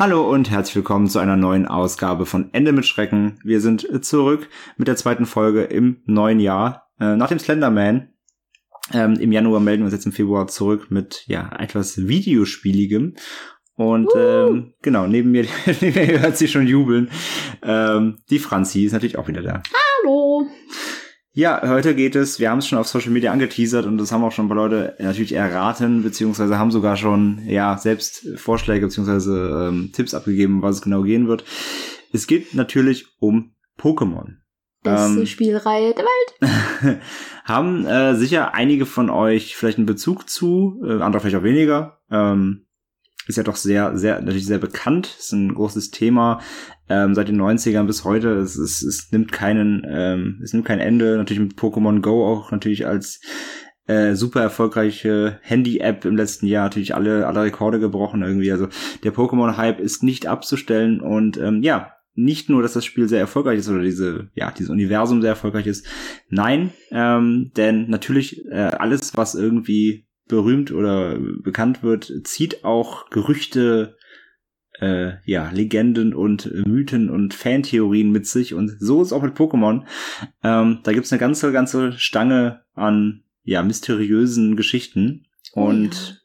Hallo und herzlich willkommen zu einer neuen Ausgabe von Ende mit Schrecken. Wir sind zurück mit der zweiten Folge im neuen Jahr. Äh, nach dem Slenderman. Ähm, Im Januar melden wir uns jetzt im Februar zurück mit ja etwas Videospieligem. Und uh. ähm, genau, neben mir, neben mir hört sie schon jubeln. Ähm, die Franzi ist natürlich auch wieder da. Hallo. Ja, heute geht es, wir haben es schon auf Social Media angeteasert und das haben auch schon ein paar Leute natürlich erraten, beziehungsweise haben sogar schon, ja, selbst Vorschläge beziehungsweise ähm, Tipps abgegeben, was es genau gehen wird. Es geht natürlich um Pokémon. Beste ähm, Spielreihe der Welt. haben äh, sicher einige von euch vielleicht einen Bezug zu, äh, andere vielleicht auch weniger. Ähm, ist ja doch sehr, sehr, natürlich sehr bekannt, ist ein großes Thema ähm, seit den 90ern bis heute. Es, es, es nimmt keinen, ähm, es nimmt kein Ende. Natürlich mit Pokémon Go auch natürlich als äh, super erfolgreiche Handy-App im letzten Jahr natürlich alle, alle Rekorde gebrochen irgendwie. Also der Pokémon-Hype ist nicht abzustellen und ähm, ja, nicht nur, dass das Spiel sehr erfolgreich ist oder diese, ja, dieses Universum sehr erfolgreich ist. Nein, ähm, denn natürlich äh, alles, was irgendwie berühmt oder bekannt wird, zieht auch Gerüchte, äh, ja, Legenden und Mythen und Fantheorien mit sich. Und so ist auch mit Pokémon. Ähm, da gibt's eine ganze, ganze Stange an ja, mysteriösen Geschichten. Oh, und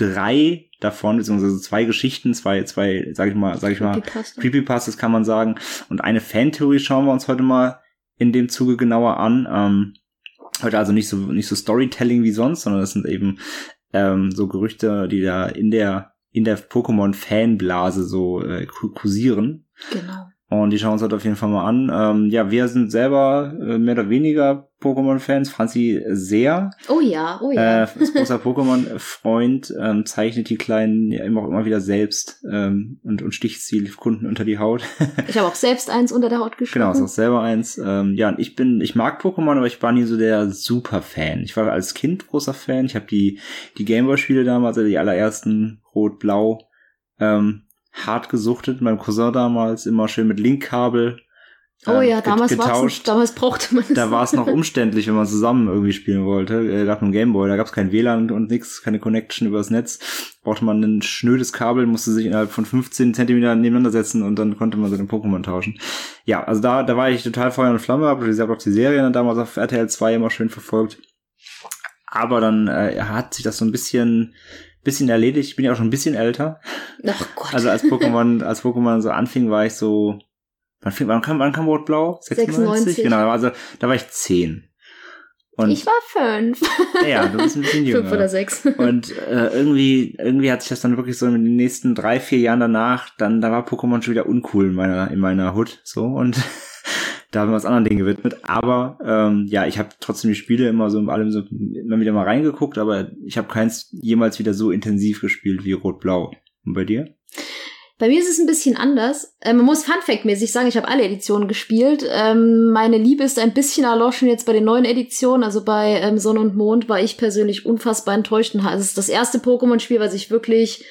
ja. drei davon, beziehungsweise zwei Geschichten, zwei, zwei, sag ich mal, sag ich mal, Creepypastas kann man sagen. Und eine Fantheorie schauen wir uns heute mal in dem Zuge genauer an. Ähm, Heute also nicht so, nicht so Storytelling wie sonst, sondern das sind eben ähm, so Gerüchte, die da in der, in der Pokémon-Fanblase so äh, kursieren. Genau. Und die schauen uns heute auf jeden Fall mal an. Ähm, ja, wir sind selber äh, mehr oder weniger Pokémon-Fans. Franzi sehr. Oh ja, oh ja. Äh, als großer Pokémon-Freund ähm, zeichnet die Kleinen ja immer, immer wieder selbst ähm, und, und sticht sie Kunden unter die Haut. ich habe auch selbst eins unter der Haut gestochen. Genau, ist auch selber eins. Ähm, ja, und ich bin, ich mag Pokémon, aber ich war nie so der Super-Fan. Ich war als Kind großer Fan. Ich habe die, die Gameboy-Spiele damals, also die allerersten Rot, Blau, ähm, hart gesuchtet. Mein Cousin damals immer schön mit Linkkabel. Oh ähm, ja, damals, getauscht. damals brauchte man es. Da war es noch umständlich, wenn man zusammen irgendwie spielen wollte. Äh, gab einen Gameboy, da gab es kein WLAN und nichts, keine Connection übers Netz. Brauchte man ein schnödes Kabel, musste sich innerhalb von 15 Zentimeter nebeneinander setzen und dann konnte man seine Pokémon tauschen. Ja, also da, da war ich total Feuer und Flamme, habe ich auch die Serie dann damals auf RTL 2 immer schön verfolgt. Aber dann äh, hat sich das so ein bisschen bisschen erledigt. Ich bin ja auch schon ein bisschen älter. Ach Gott. Also als Pokémon, als Pokémon so anfing, war ich so, wann, fing, wann kam, wann kam Rot Blau? 96? 96. Genau, also da war ich zehn. Und ich war fünf. Ja, du bist ein bisschen jünger. Fünf oder sechs. Und äh, irgendwie, irgendwie hat sich das dann wirklich so in den nächsten drei, vier Jahren danach, dann, da war Pokémon schon wieder uncool in meiner, in meiner Hut, so und da haben wir uns anderen Dingen gewidmet. Aber ähm, ja, ich habe trotzdem die Spiele immer so in allem so immer wieder mal reingeguckt, aber ich habe keins jemals wieder so intensiv gespielt wie Rot-Blau. Und bei dir? Bei mir ist es ein bisschen anders. Äh, man muss Funfact-mäßig sagen, ich habe alle Editionen gespielt. Ähm, meine Liebe ist ein bisschen erloschen jetzt bei den neuen Editionen. Also bei ähm, Sonne und Mond war ich persönlich unfassbar enttäuscht. Es ist das erste Pokémon-Spiel, was ich wirklich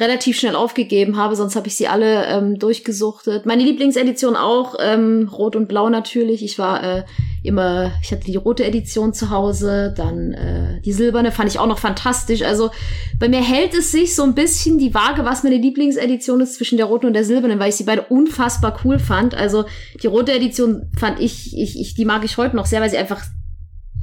relativ schnell aufgegeben habe, sonst habe ich sie alle ähm, durchgesuchtet. Meine Lieblingsedition auch, ähm, Rot und Blau natürlich. Ich war äh, immer, ich hatte die rote Edition zu Hause, dann äh, die silberne fand ich auch noch fantastisch. Also bei mir hält es sich so ein bisschen die Waage, was meine Lieblingsedition ist zwischen der roten und der silbernen, weil ich sie beide unfassbar cool fand. Also die rote Edition fand ich, ich, ich die mag ich heute noch sehr, weil sie einfach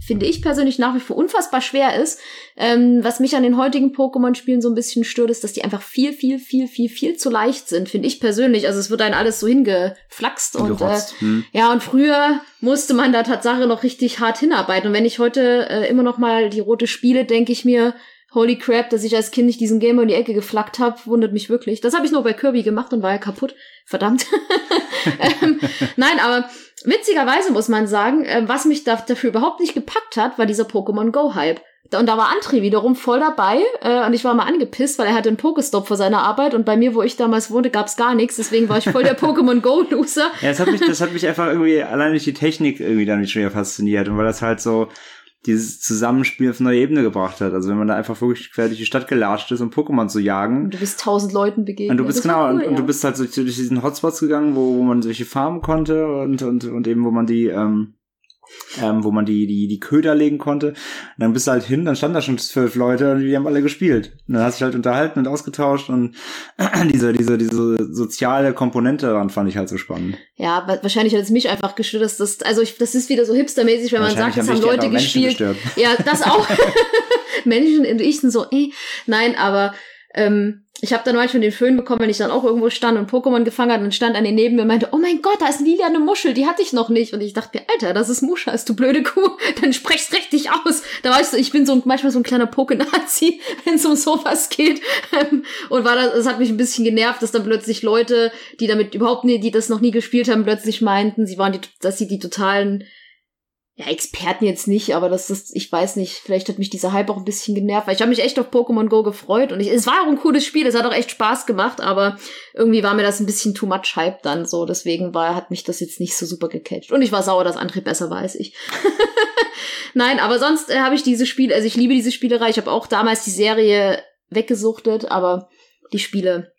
finde ich persönlich nach wie vor unfassbar schwer ist. Ähm, was mich an den heutigen Pokémon-Spielen so ein bisschen stört, ist, dass die einfach viel, viel, viel, viel, viel zu leicht sind, finde ich persönlich. Also es wird einem alles so hingeflaxt und äh, hm. ja, und früher musste man da Tatsache noch richtig hart hinarbeiten. Und wenn ich heute äh, immer noch mal die rote spiele, denke ich mir, Holy crap, dass ich als Kind nicht diesen Gamer in die Ecke geflackt habe, wundert mich wirklich. Das habe ich nur bei Kirby gemacht und war ja kaputt. Verdammt. ähm, nein, aber witzigerweise muss man sagen, äh, was mich da, dafür überhaupt nicht gepackt hat, war dieser Pokémon Go Hype. Und da war André wiederum voll dabei äh, und ich war mal angepisst, weil er hatte einen Pokestop vor seiner Arbeit und bei mir, wo ich damals wohnte, gab's gar nichts. Deswegen war ich voll der Pokémon Go Loser. Ja, das hat mich, das hat mich einfach irgendwie allein durch die Technik irgendwie dann schon wieder fasziniert und weil das halt so dieses Zusammenspiel auf eine neue Ebene gebracht hat. Also wenn man da einfach wirklich quer durch die Stadt gelatscht ist, um Pokémon zu jagen. Und du bist tausend Leuten begegnet. Und du bist genau, cool, und, ja. und, du bist halt so durch diesen Hotspots gegangen, wo, wo man solche farmen konnte und, und, und eben, wo man die, ähm, ähm, wo man die, die, die Köder legen konnte. Und dann bist du halt hin, dann standen da schon zwölf Leute und die haben alle gespielt. Und dann hast du dich halt unterhalten und ausgetauscht und diese, diese, diese soziale Komponente daran fand ich halt so spannend. Ja, wahrscheinlich hat es mich einfach gestört, dass das, also ich, das ist wieder so hipstermäßig, wenn man sagt, das haben Leute gespielt. Ja, das auch. Menschen in ich so, eh. Nein, aber ähm, ich habe dann manchmal den Föhn bekommen, wenn ich dann auch irgendwo stand und Pokémon gefangen hat und stand eine neben mir und meinte, oh mein Gott, da ist Lilia eine Muschel, die hatte ich noch nicht. Und ich dachte mir, Alter, das ist Muschas, du blöde Kuh, dann sprechst richtig aus. Da ich so, ich bin so manchmal so ein kleiner Pokenazi, wenn es um sowas geht. und war das, das hat mich ein bisschen genervt, dass dann plötzlich Leute, die damit überhaupt nie, die das noch nie gespielt haben, plötzlich meinten, sie waren die, dass sie die totalen ja, Experten jetzt nicht, aber das ist, ich weiß nicht, vielleicht hat mich dieser Hype auch ein bisschen genervt, weil ich habe mich echt auf Pokémon Go gefreut und ich, es war auch ein cooles Spiel, es hat auch echt Spaß gemacht, aber irgendwie war mir das ein bisschen too much Hype dann so, deswegen war, hat mich das jetzt nicht so super gecatcht. Und ich war sauer, dass André besser als ich. Nein, aber sonst äh, habe ich diese Spiele, also ich liebe diese Spielerei, ich habe auch damals die Serie weggesuchtet, aber die Spiele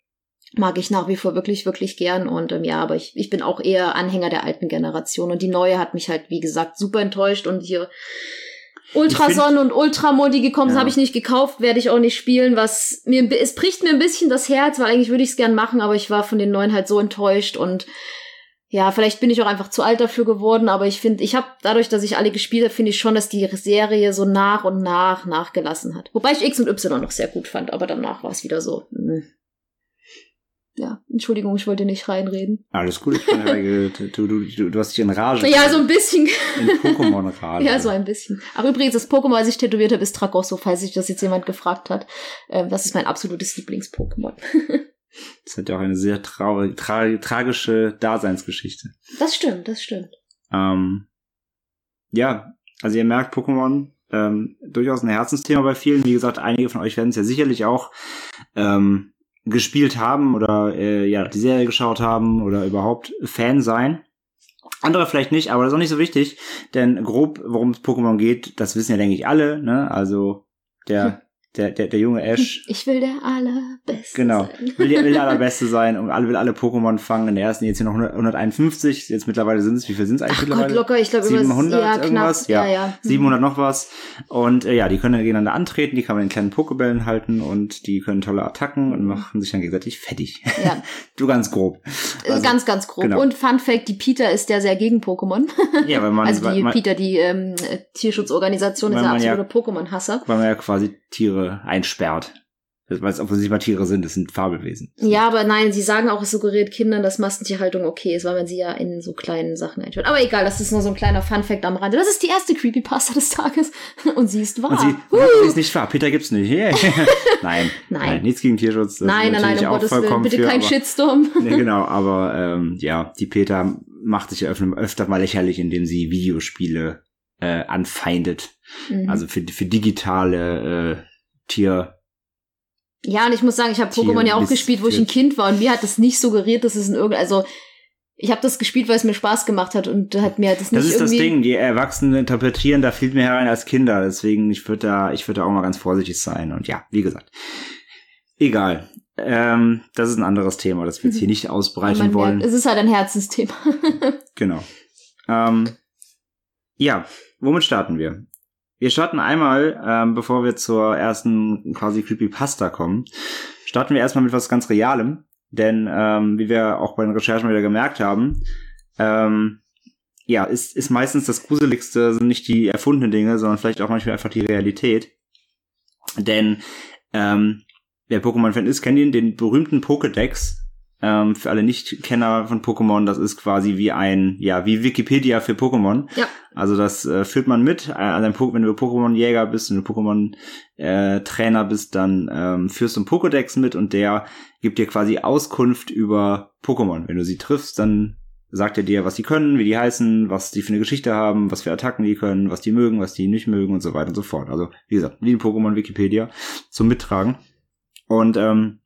mag ich nach wie vor wirklich, wirklich gern. Und ähm, ja, aber ich, ich bin auch eher Anhänger der alten Generation. Und die neue hat mich halt, wie gesagt, super enttäuscht. Und hier Ultrason und Ultramod, die gekommen sind, ja. habe ich nicht gekauft, werde ich auch nicht spielen. Was mir, es bricht mir ein bisschen das Herz, weil eigentlich würde ich es gern machen, aber ich war von den neuen halt so enttäuscht und ja, vielleicht bin ich auch einfach zu alt dafür geworden, aber ich finde, ich habe dadurch, dass ich alle gespielt habe, finde ich schon, dass die Serie so nach und nach nachgelassen hat. Wobei ich X und Y noch sehr gut fand, aber danach war es wieder so. Mh. Ja, Entschuldigung, ich wollte nicht reinreden. Alles gut, ich bin ja, du, du, du, du hast dich in Rage. Ja, so ein bisschen. In Pokémon-Rage. ja, so ein bisschen. Ach, übrigens, das Pokémon, was ich tätowiert habe, ist Tragosso, falls sich das jetzt jemand gefragt hat. Ähm, das ist mein absolutes Lieblings-Pokémon. das hat ja auch eine sehr traurig, tra tragische Daseinsgeschichte. Das stimmt, das stimmt. Ähm, ja, also ihr merkt, Pokémon ähm, durchaus ein Herzensthema bei vielen. Wie gesagt, einige von euch werden es ja sicherlich auch ähm, gespielt haben oder äh, ja die Serie geschaut haben oder überhaupt Fan sein. Andere vielleicht nicht, aber das ist auch nicht so wichtig, denn grob, worum es Pokémon geht, das wissen ja, denke ich, alle, ne? Also der der, der, der junge Ash. Ich will der allerbeste genau, sein. Genau, will, der, will der allerbeste sein und alle will alle Pokémon fangen. In der ersten jetzt hier noch 151, jetzt mittlerweile sind es, wie viel sind es eigentlich Ach mittlerweile? Gott, locker, ich glaube 700 ja, irgendwas, knapp, ja, ja. 700 noch was. Und äh, ja, die können dann gegeneinander antreten, die kann man in kleinen Pokebällen halten und die können tolle Attacken und machen sich dann gegenseitig fertig. Ja. du ganz grob. Äh, also, ganz, ganz grob. Genau. Und Fun Fact, die Peter ist ja sehr gegen Pokémon. ja, weil man... Also die man, Peter, die ähm, Tierschutzorganisation, ist ja absoluter ja, Pokémon-Hasser. Weil man ja quasi Tiere einsperrt. Weil es offensichtlich mal Tiere sind, das sind Fabelwesen. Ja, aber nein, sie sagen auch, es suggeriert Kindern, dass Massentierhaltung okay ist, weil man sie ja in so kleinen Sachen einsperrt. Aber egal, das ist nur so ein kleiner Funfact am Rande. Das ist die erste Creepypasta des Tages. Und sie ist wahr. Und sie, uh. sie ist nicht wahr. Peter gibt's nicht. nein, nein. Nein, nichts gegen Tierschutz. Das nein, nein, nein, um Gottes Willen. Bitte kein aber, Shitstorm. nee, genau, aber ähm, ja, die Peter macht sich öfter mal lächerlich, indem sie Videospiele äh, anfeindet. Mhm. Also für, für digitale äh, Tier ja, und ich muss sagen, ich habe Pokémon ja auch gespielt, wo ich ein Kind war und mir hat das nicht suggeriert, dass es in irgendein, also ich habe das gespielt, weil es mir Spaß gemacht hat und hat mir das nicht Das ist irgendwie das Ding, die Erwachsenen interpretieren da viel mehr rein als Kinder, deswegen ich würde da ich würde da auch mal ganz vorsichtig sein und ja, wie gesagt. Egal. Ähm, das ist ein anderes Thema, das wir jetzt hier nicht ausbreiten wollen. Merkt, es ist halt ein Herzensthema. genau. Ähm, ja, womit starten wir? Wir starten einmal, ähm, bevor wir zur ersten quasi Creepypasta kommen, starten wir erstmal mit was ganz Realem. Denn ähm, wie wir auch bei den Recherchen wieder gemerkt haben, ähm, ja, ist, ist meistens das Gruseligste sind nicht die erfundenen Dinge, sondern vielleicht auch manchmal einfach die Realität. Denn ähm, wer Pokémon-Fan ist, kennt ihn, den berühmten Pokédex, ähm, für alle Nicht-Kenner von Pokémon, das ist quasi wie ein, ja, wie Wikipedia für Pokémon. Ja. Also das äh, führt man mit. Äh, einem wenn du Pokémon-Jäger bist, wenn du Pokémon-Trainer bist, dann ähm, führst du einen Pokédex mit und der gibt dir quasi Auskunft über Pokémon. Wenn du sie triffst, dann sagt er dir, was sie können, wie die heißen, was die für eine Geschichte haben, was für Attacken die können, was die mögen, was die nicht mögen und so weiter und so fort. Also, wie gesagt, wie ein Pokémon-Wikipedia zum Mittragen. Und ähm,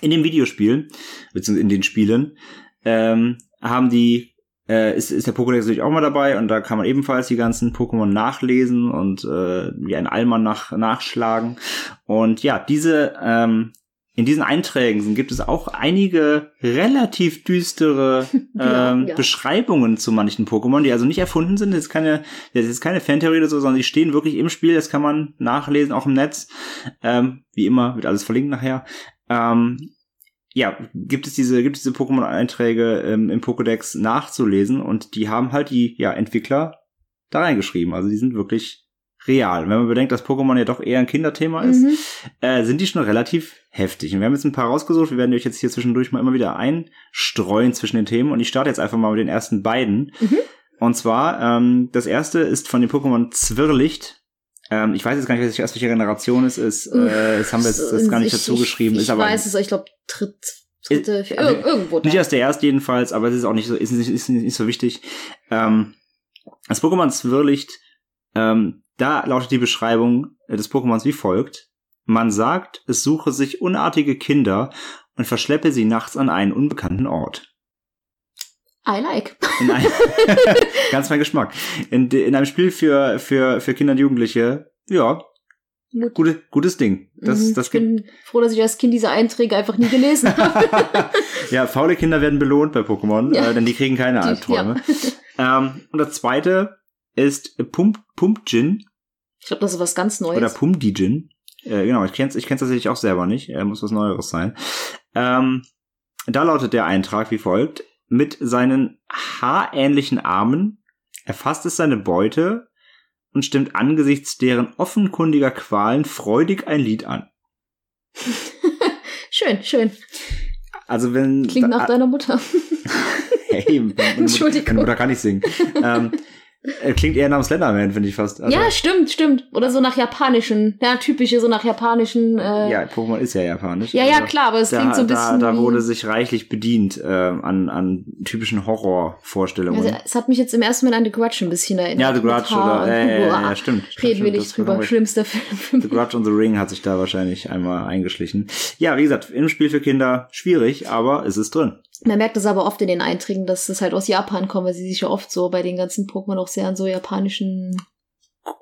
in dem Videospiel, beziehungsweise in den Spielen, ähm, haben die, äh, ist, ist der Pokédex natürlich auch mal dabei und da kann man ebenfalls die ganzen Pokémon nachlesen und äh, wie ein Allmann nach, nachschlagen. Und ja, diese ähm, in diesen Einträgen gibt es auch einige relativ düstere ähm, ja. Beschreibungen zu manchen Pokémon, die also nicht erfunden sind. Das ist keine, das ist keine Fantheorie oder so, sondern die stehen wirklich im Spiel. Das kann man nachlesen, auch im Netz. Ähm, wie immer, wird alles verlinkt nachher. Ähm, ja, gibt es diese, gibt es diese Pokémon-Einträge ähm, im Pokédex nachzulesen und die haben halt die ja, Entwickler da reingeschrieben. Also die sind wirklich real. Wenn man bedenkt, dass Pokémon ja doch eher ein Kinderthema ist, Mhm. äh, sind die schon relativ heftig. Und wir haben jetzt ein paar rausgesucht. Wir werden euch jetzt hier zwischendurch mal immer wieder einstreuen zwischen den Themen. Und ich starte jetzt einfach mal mit den ersten beiden. Mhm. Und zwar, ähm, das erste ist von dem Pokémon Zwirrlicht. Ähm, ich weiß jetzt gar nicht, welche, aus welcher Generation es ist. Äh, das haben wir jetzt das gar nicht Ich- dazu ich, geschrieben. Ich, ist aber weiß es, ich glaube, dritt, dritte, Ist- ir also, irgendwo da. nicht aus der erst jedenfalls, aber es ist auch nicht so, ist nicht, ist nicht so wichtig. Ähm, das Pokémon Zwirrlicht, ähm, da lautet die Beschreibung äh, des Pokémons wie folgt. Man sagt, es suche sich unartige Kinder und verschleppe sie nachts an einen unbekannten Ort. I like. In ein, ganz mein Geschmack. In, in einem Spiel für, für, für Kinder und Jugendliche, ja, Gut. gute, gutes Ding. Das, Mhm, das ich bin froh, dass ich als Kind diese Einträge einfach nie gelesen habe. ja, faule Kinder werden belohnt bei Pokémon, Ja. äh, denn die kriegen keine Die- Albträume. Ähm, und das zweite ist Pump, Pumpjin Ich glaube, das ist was ganz Neues. oder Pumdijin. Äh, genau, ich kenn's, ich kenn's tatsächlich auch selber nicht. Er muss was Neueres sein. Ähm, da lautet der Eintrag wie folgt. Mit seinen haarähnlichen Armen erfasst es seine Beute und stimmt angesichts deren offenkundiger Qualen freudig ein Lied an. schön, schön. Also wenn Klingt nach deiner Mutter. hey, meine Mutter- Entschuldigung. meine Mutter kann nicht singen. ähm, äh, klingt eher nach Slenderman, finde ich fast. Also, ja, stimmt, stimmt. Oder so nach japanischen, ja, typische, so nach japanischen. Äh, ja, Pokémon ist ja japanisch. ja, ja, Also- klar, aber es da, klingt so ein bisschen. da, da wurde sich reichlich bedient äh, an, an typischen Horrorvorstellungen. also, es hat mich jetzt im ersten Moment an The Grudge ein bisschen erinnert. ja, The Grudge oder, äh, ja, stimmt. Reden wir nicht drüber. Schlimmster Film. The Grudge und The Ring hat sich da wahrscheinlich einmal eingeschlichen. Ja, wie gesagt, im Spiel für Kinder schwierig, aber es ist drin. Man merkt es aber oft in den Einträgen, dass es halt aus Japan kommt, weil sie sich ja oft so bei den ganzen Pokémon auch sehr an so japanischen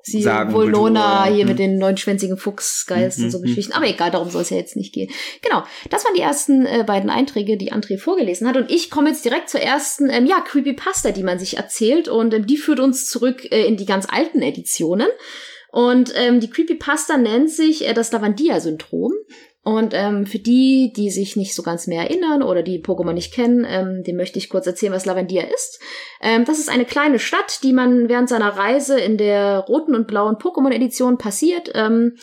Sie Sagen, Volnona Kultur, hier mit den neunschwänzigen Fuchsgeist und so hm, hm. Geschichten. Aber egal, darum soll es ja jetzt nicht gehen. Genau, das waren die ersten äh, beiden Einträge, die André vorgelesen hat. Und ich komme jetzt direkt zur ersten, ähm, ja, Creepypasta, die man sich erzählt. Und ähm, die führt uns zurück äh, in die ganz alten Editionen. Und ähm, die Creepypasta nennt sich äh, das Lavandia-Syndrom. Und ähm, für die, die sich nicht so ganz mehr erinnern oder die Pokémon nicht kennen, ähm, dem möchte ich kurz erzählen, was Lavandia ist. Ähm, das ist eine kleine Stadt, die man während seiner Reise in der roten und blauen Pokémon-Edition passiert. Ähm,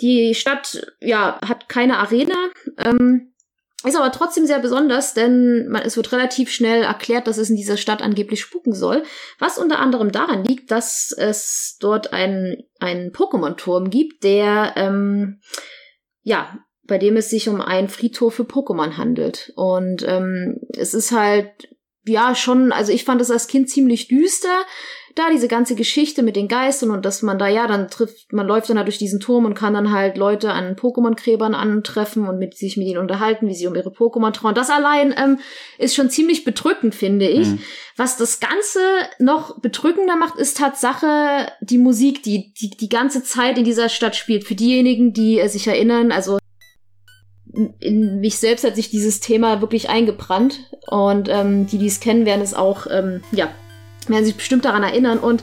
die Stadt, ja, hat keine Arena. Ähm, ist aber trotzdem sehr besonders, denn man, es wird relativ schnell erklärt, dass es in dieser Stadt angeblich spuken soll. Was unter anderem daran liegt, dass es dort einen, einen Pokémon-Turm gibt, der, ähm, ja, bei dem es sich um einen Friedhof für Pokémon handelt. Und ähm, es ist halt, ja, schon, also ich fand es als Kind ziemlich düster, da diese ganze Geschichte mit den Geistern und dass man da, ja, dann trifft, man läuft dann da durch diesen Turm und kann dann halt Leute an Pokémon-Gräbern antreffen und mit sich mit ihnen unterhalten, wie sie um ihre Pokémon trauen. Das allein ähm, ist schon ziemlich bedrückend, finde ich. Mhm. Was das Ganze noch bedrückender macht, ist Tatsache die Musik, die, die die ganze Zeit in dieser Stadt spielt. Für diejenigen, die äh, sich erinnern, also in mich selbst hat sich dieses Thema wirklich eingebrannt und ähm, die, die es kennen, werden es auch, ähm, ja, werden sich bestimmt daran erinnern und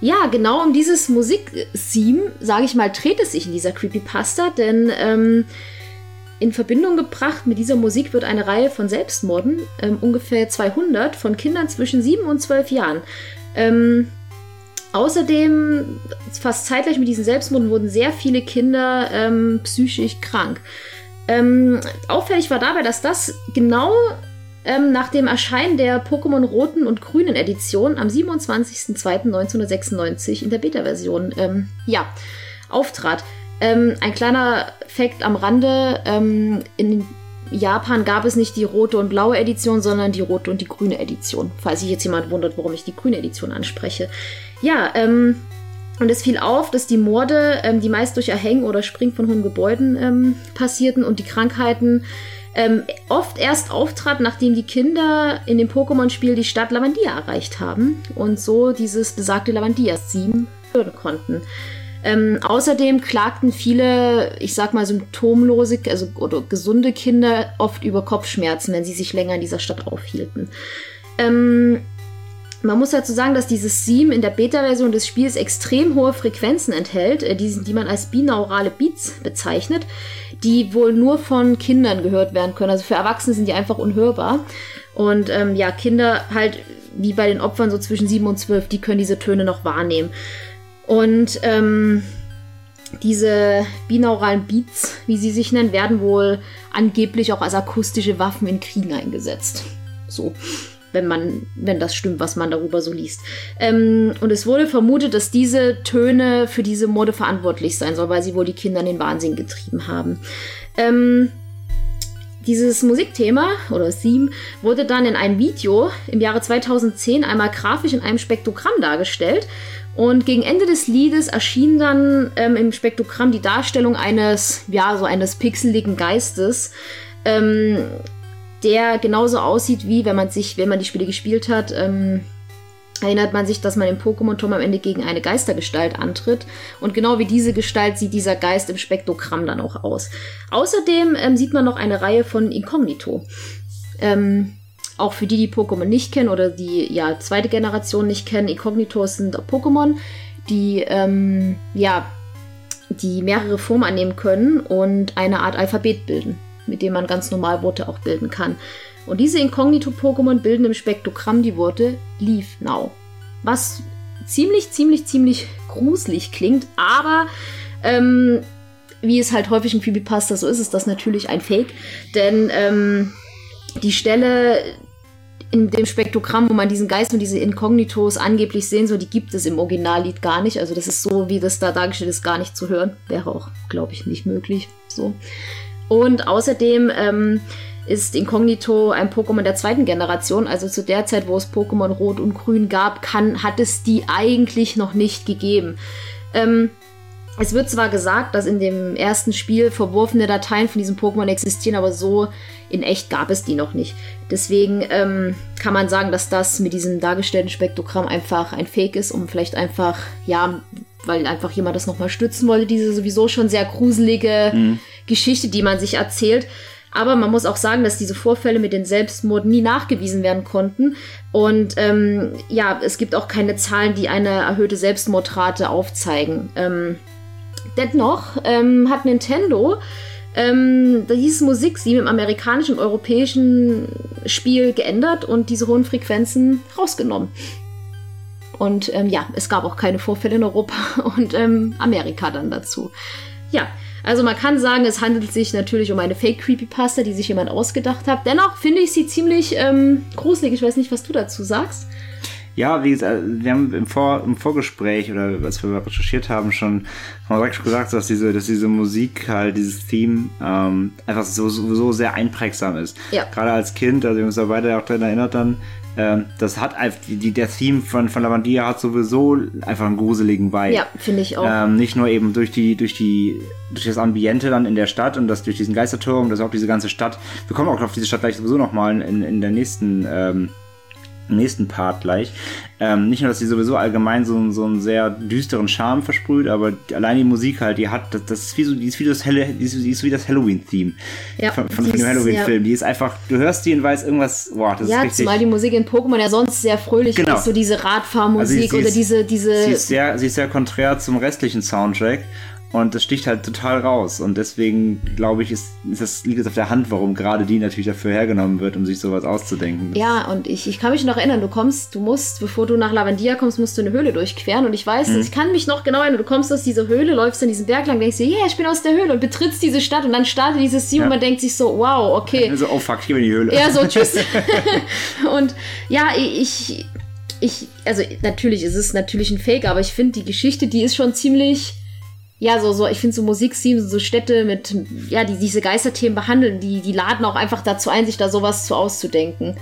ja, genau um dieses Musik-Theme, sage ich mal, dreht es sich in dieser Creepypasta, denn ähm, in Verbindung gebracht mit dieser Musik wird eine Reihe von Selbstmorden, ähm, ungefähr 200, von Kindern zwischen 7 und 12 Jahren. Ähm, außerdem, fast zeitgleich mit diesen Selbstmorden, wurden sehr viele Kinder ähm, psychisch krank. Ähm, auffällig war dabei, dass das genau ähm, nach dem Erscheinen der Pokémon roten und grünen Edition am 27.02.1996 in der Beta-Version ähm, ja, auftrat. Ähm, ein kleiner Fakt am Rande: ähm, In Japan gab es nicht die rote und blaue Edition, sondern die rote und die grüne Edition. Falls sich jetzt jemand wundert, warum ich die grüne Edition anspreche. Ja, ähm, und es fiel auf, dass die Morde, ähm, die meist durch Erhängen oder Springen von hohen Gebäuden passierten und die Krankheiten ähm, oft erst auftraten, nachdem die Kinder in dem Pokémon-Spiel die Stadt Lavandia erreicht haben und so dieses besagte Lavandia-Theme hören konnten. Ähm, außerdem klagten viele, ich sag mal, symptomlose, also oder gesunde Kinder oft über Kopfschmerzen, wenn sie sich länger in dieser Stadt aufhielten. Ähm, man muss dazu sagen, dass dieses Theme in der Beta-Version des Spiels extrem hohe Frequenzen enthält, äh, die, die man als binaurale Beats bezeichnet, die wohl nur von Kindern gehört werden können. Also für Erwachsene sind die einfach unhörbar. Und ähm, ja, Kinder halt, wie bei den Opfern so zwischen 7 und 12, die können diese Töne noch wahrnehmen. Und ähm, diese binauralen Beats, wie sie sich nennen, werden wohl angeblich auch als akustische Waffen in Kriegen eingesetzt. So, wenn man, wenn das stimmt, was man darüber so liest. Ähm, und es wurde vermutet, dass diese Töne für diese Morde verantwortlich sein sollen, weil sie wohl die Kinder in den Wahnsinn getrieben haben. Ähm, dieses Musikthema oder Theme wurde dann in einem Video im Jahre 2010 einmal grafisch in einem Spektrogramm dargestellt und gegen Ende des Liedes erschien dann ähm, im Spektrogramm die Darstellung eines, ja, so eines pixeligen Geistes, ähm, der genauso aussieht wie, wenn man sich, wenn man die Spiele gespielt hat, ähm, erinnert man sich, dass man im Pokémon-Turm am Ende gegen eine Geistergestalt antritt. Und genau wie diese Gestalt sieht dieser Geist im Spektrogramm dann auch aus. Außerdem ähm, sieht man noch eine Reihe von Inkognito. Ähm, auch für die, die Pokémon nicht kennen oder die ja zweite Generation nicht kennen, Incognitos sind Pokémon, die ähm, ja die mehrere Formen annehmen können und eine Art Alphabet bilden, mit dem man ganz normal Worte auch bilden kann. Und diese Inkognito-Pokémon bilden im Spektrogramm die Worte Leave Now. Was ziemlich, ziemlich, ziemlich gruselig klingt, aber ähm, wie es halt häufig in Creepypasta so ist, ist das natürlich ein Fake. Denn ähm, die Stelle, in dem Spektrogramm, wo man diesen Geist und diese Inkognitos angeblich sehen soll, die gibt es im Originallied gar nicht. Also das ist so, wie das da dargestellt ist, gar nicht zu hören. Wäre auch, glaube ich, nicht möglich. So. Und außerdem ähm, ist Inkognito ein Pokémon der zweiten Generation. Also zu der Zeit, wo es Pokémon Rot und Grün gab, kann, hat es die eigentlich noch nicht gegeben. Ähm, es wird zwar gesagt, dass in dem ersten Spiel verworfene Dateien von diesem Pokémon existieren, aber so in echt gab es die noch nicht. Deswegen ähm, kann man sagen, dass das mit diesem dargestellten Spektrogramm einfach ein Fake ist, um vielleicht einfach, ja, weil einfach jemand das nochmal stützen wollte, diese sowieso schon sehr gruselige mhm. Geschichte, die man sich erzählt. Aber man muss auch sagen, dass diese Vorfälle mit den Selbstmorden nie nachgewiesen werden konnten. Und ähm, ja, es gibt auch keine Zahlen, die eine erhöhte Selbstmordrate aufzeigen. Ähm, dennoch ähm, hat Nintendo ähm, dieses Musik-Sie im amerikanischen und europäischen Spiel geändert und diese hohen Frequenzen rausgenommen. Und ähm, ja, es gab auch keine Vorfälle in Europa und ähm, Amerika dann dazu. Ja, also man kann sagen, es handelt sich natürlich um eine Fake-Creepypasta, die sich jemand ausgedacht hat. Dennoch finde ich sie ziemlich ähm, gruselig. Ich weiß nicht, was du dazu sagst. Ja, wie gesagt, wir haben im, Vor im Vorgespräch oder als wir recherchiert haben, schon haben wir gesagt, dass diese, dass diese Musik halt, dieses Theme ähm, einfach so, so, so sehr einprägsam ist. Ja. Gerade als Kind, also wir uns da beide auch daran erinnert dann, ähm, das hat einfach, die, der Theme von, von Lavandia hat sowieso einfach einen gruseligen Vibe. Ja, finde ich auch. Ähm, nicht nur eben durch die, durch die, durch das Ambiente dann in der Stadt und das durch diesen Geisterturm, das auch diese ganze Stadt. Wir kommen auch auf diese Stadt gleich sowieso nochmal in, in der nächsten, ähm, nächsten Part gleich. Ähm, nicht nur, dass sie sowieso allgemein so, so einen sehr düsteren Charme versprüht, aber allein die Musik halt, die hat, das, das ist wie so, die ist wie das, Helle, die ist, die ist wie das Halloween-Theme ja, von, von, dem Halloween-Film. Ja. Die ist einfach, du hörst die und weißt irgendwas, boah, das ja, ist richtig. Ja, zumal die Musik in Pokémon ja sonst sehr fröhlich genau. ist, so diese Radfahrmusik also oder diese, diese. Sie ist sehr, sie ist sehr konträr zum restlichen Soundtrack. Und das sticht halt total raus. Und deswegen, glaube ich, ist, ist das, liegt es auf der Hand, warum gerade die natürlich dafür hergenommen wird, um sich sowas auszudenken. Ja, und ich, ich kann mich noch erinnern, du kommst, du musst, bevor du nach Lavandia kommst, musst du eine Höhle durchqueren. Und ich weiß, mhm. ich kann mich noch genau erinnern, du kommst aus dieser Höhle, läufst in diesen Berg lang, denkst dir, yeah, ich bin aus der Höhle und betrittst diese Stadt und dann startet dieses Team ja. und man denkt sich so, wow, okay. Also, oh fuck, ich bin in die Höhle. Ja, so, tschüss. und ja, ich, ich, also natürlich ist es natürlich ein Fake, aber ich finde die Geschichte, die ist schon ziemlich ja, so, so, ich finde so Musikthemes, so Städte mit, ja, die diese Geisterthemen behandeln, die, die laden auch einfach dazu ein, sich da sowas zu auszudenken.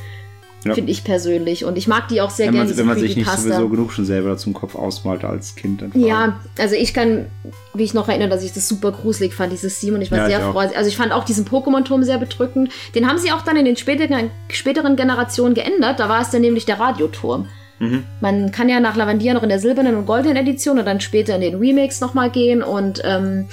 Ja. Finde ich persönlich. Und ich mag die auch sehr gerne. Wenn man sich nicht sowieso genug schon selber zum Kopf ausmalt als Kind. Ja, also ich kann wie ich noch erinnere, dass ich das super gruselig fand, dieses Team. Und ich war ja, sehr froh. Also ich fand auch diesen Pokémon-Turm sehr bedrückend. Den haben sie auch dann in den späteren, späteren Generationen geändert. Da war es dann nämlich der Radioturm. Mhm. Man kann ja nach Lavandia noch in der silbernen und goldenen Edition und dann später in den Remakes nochmal gehen und ähm,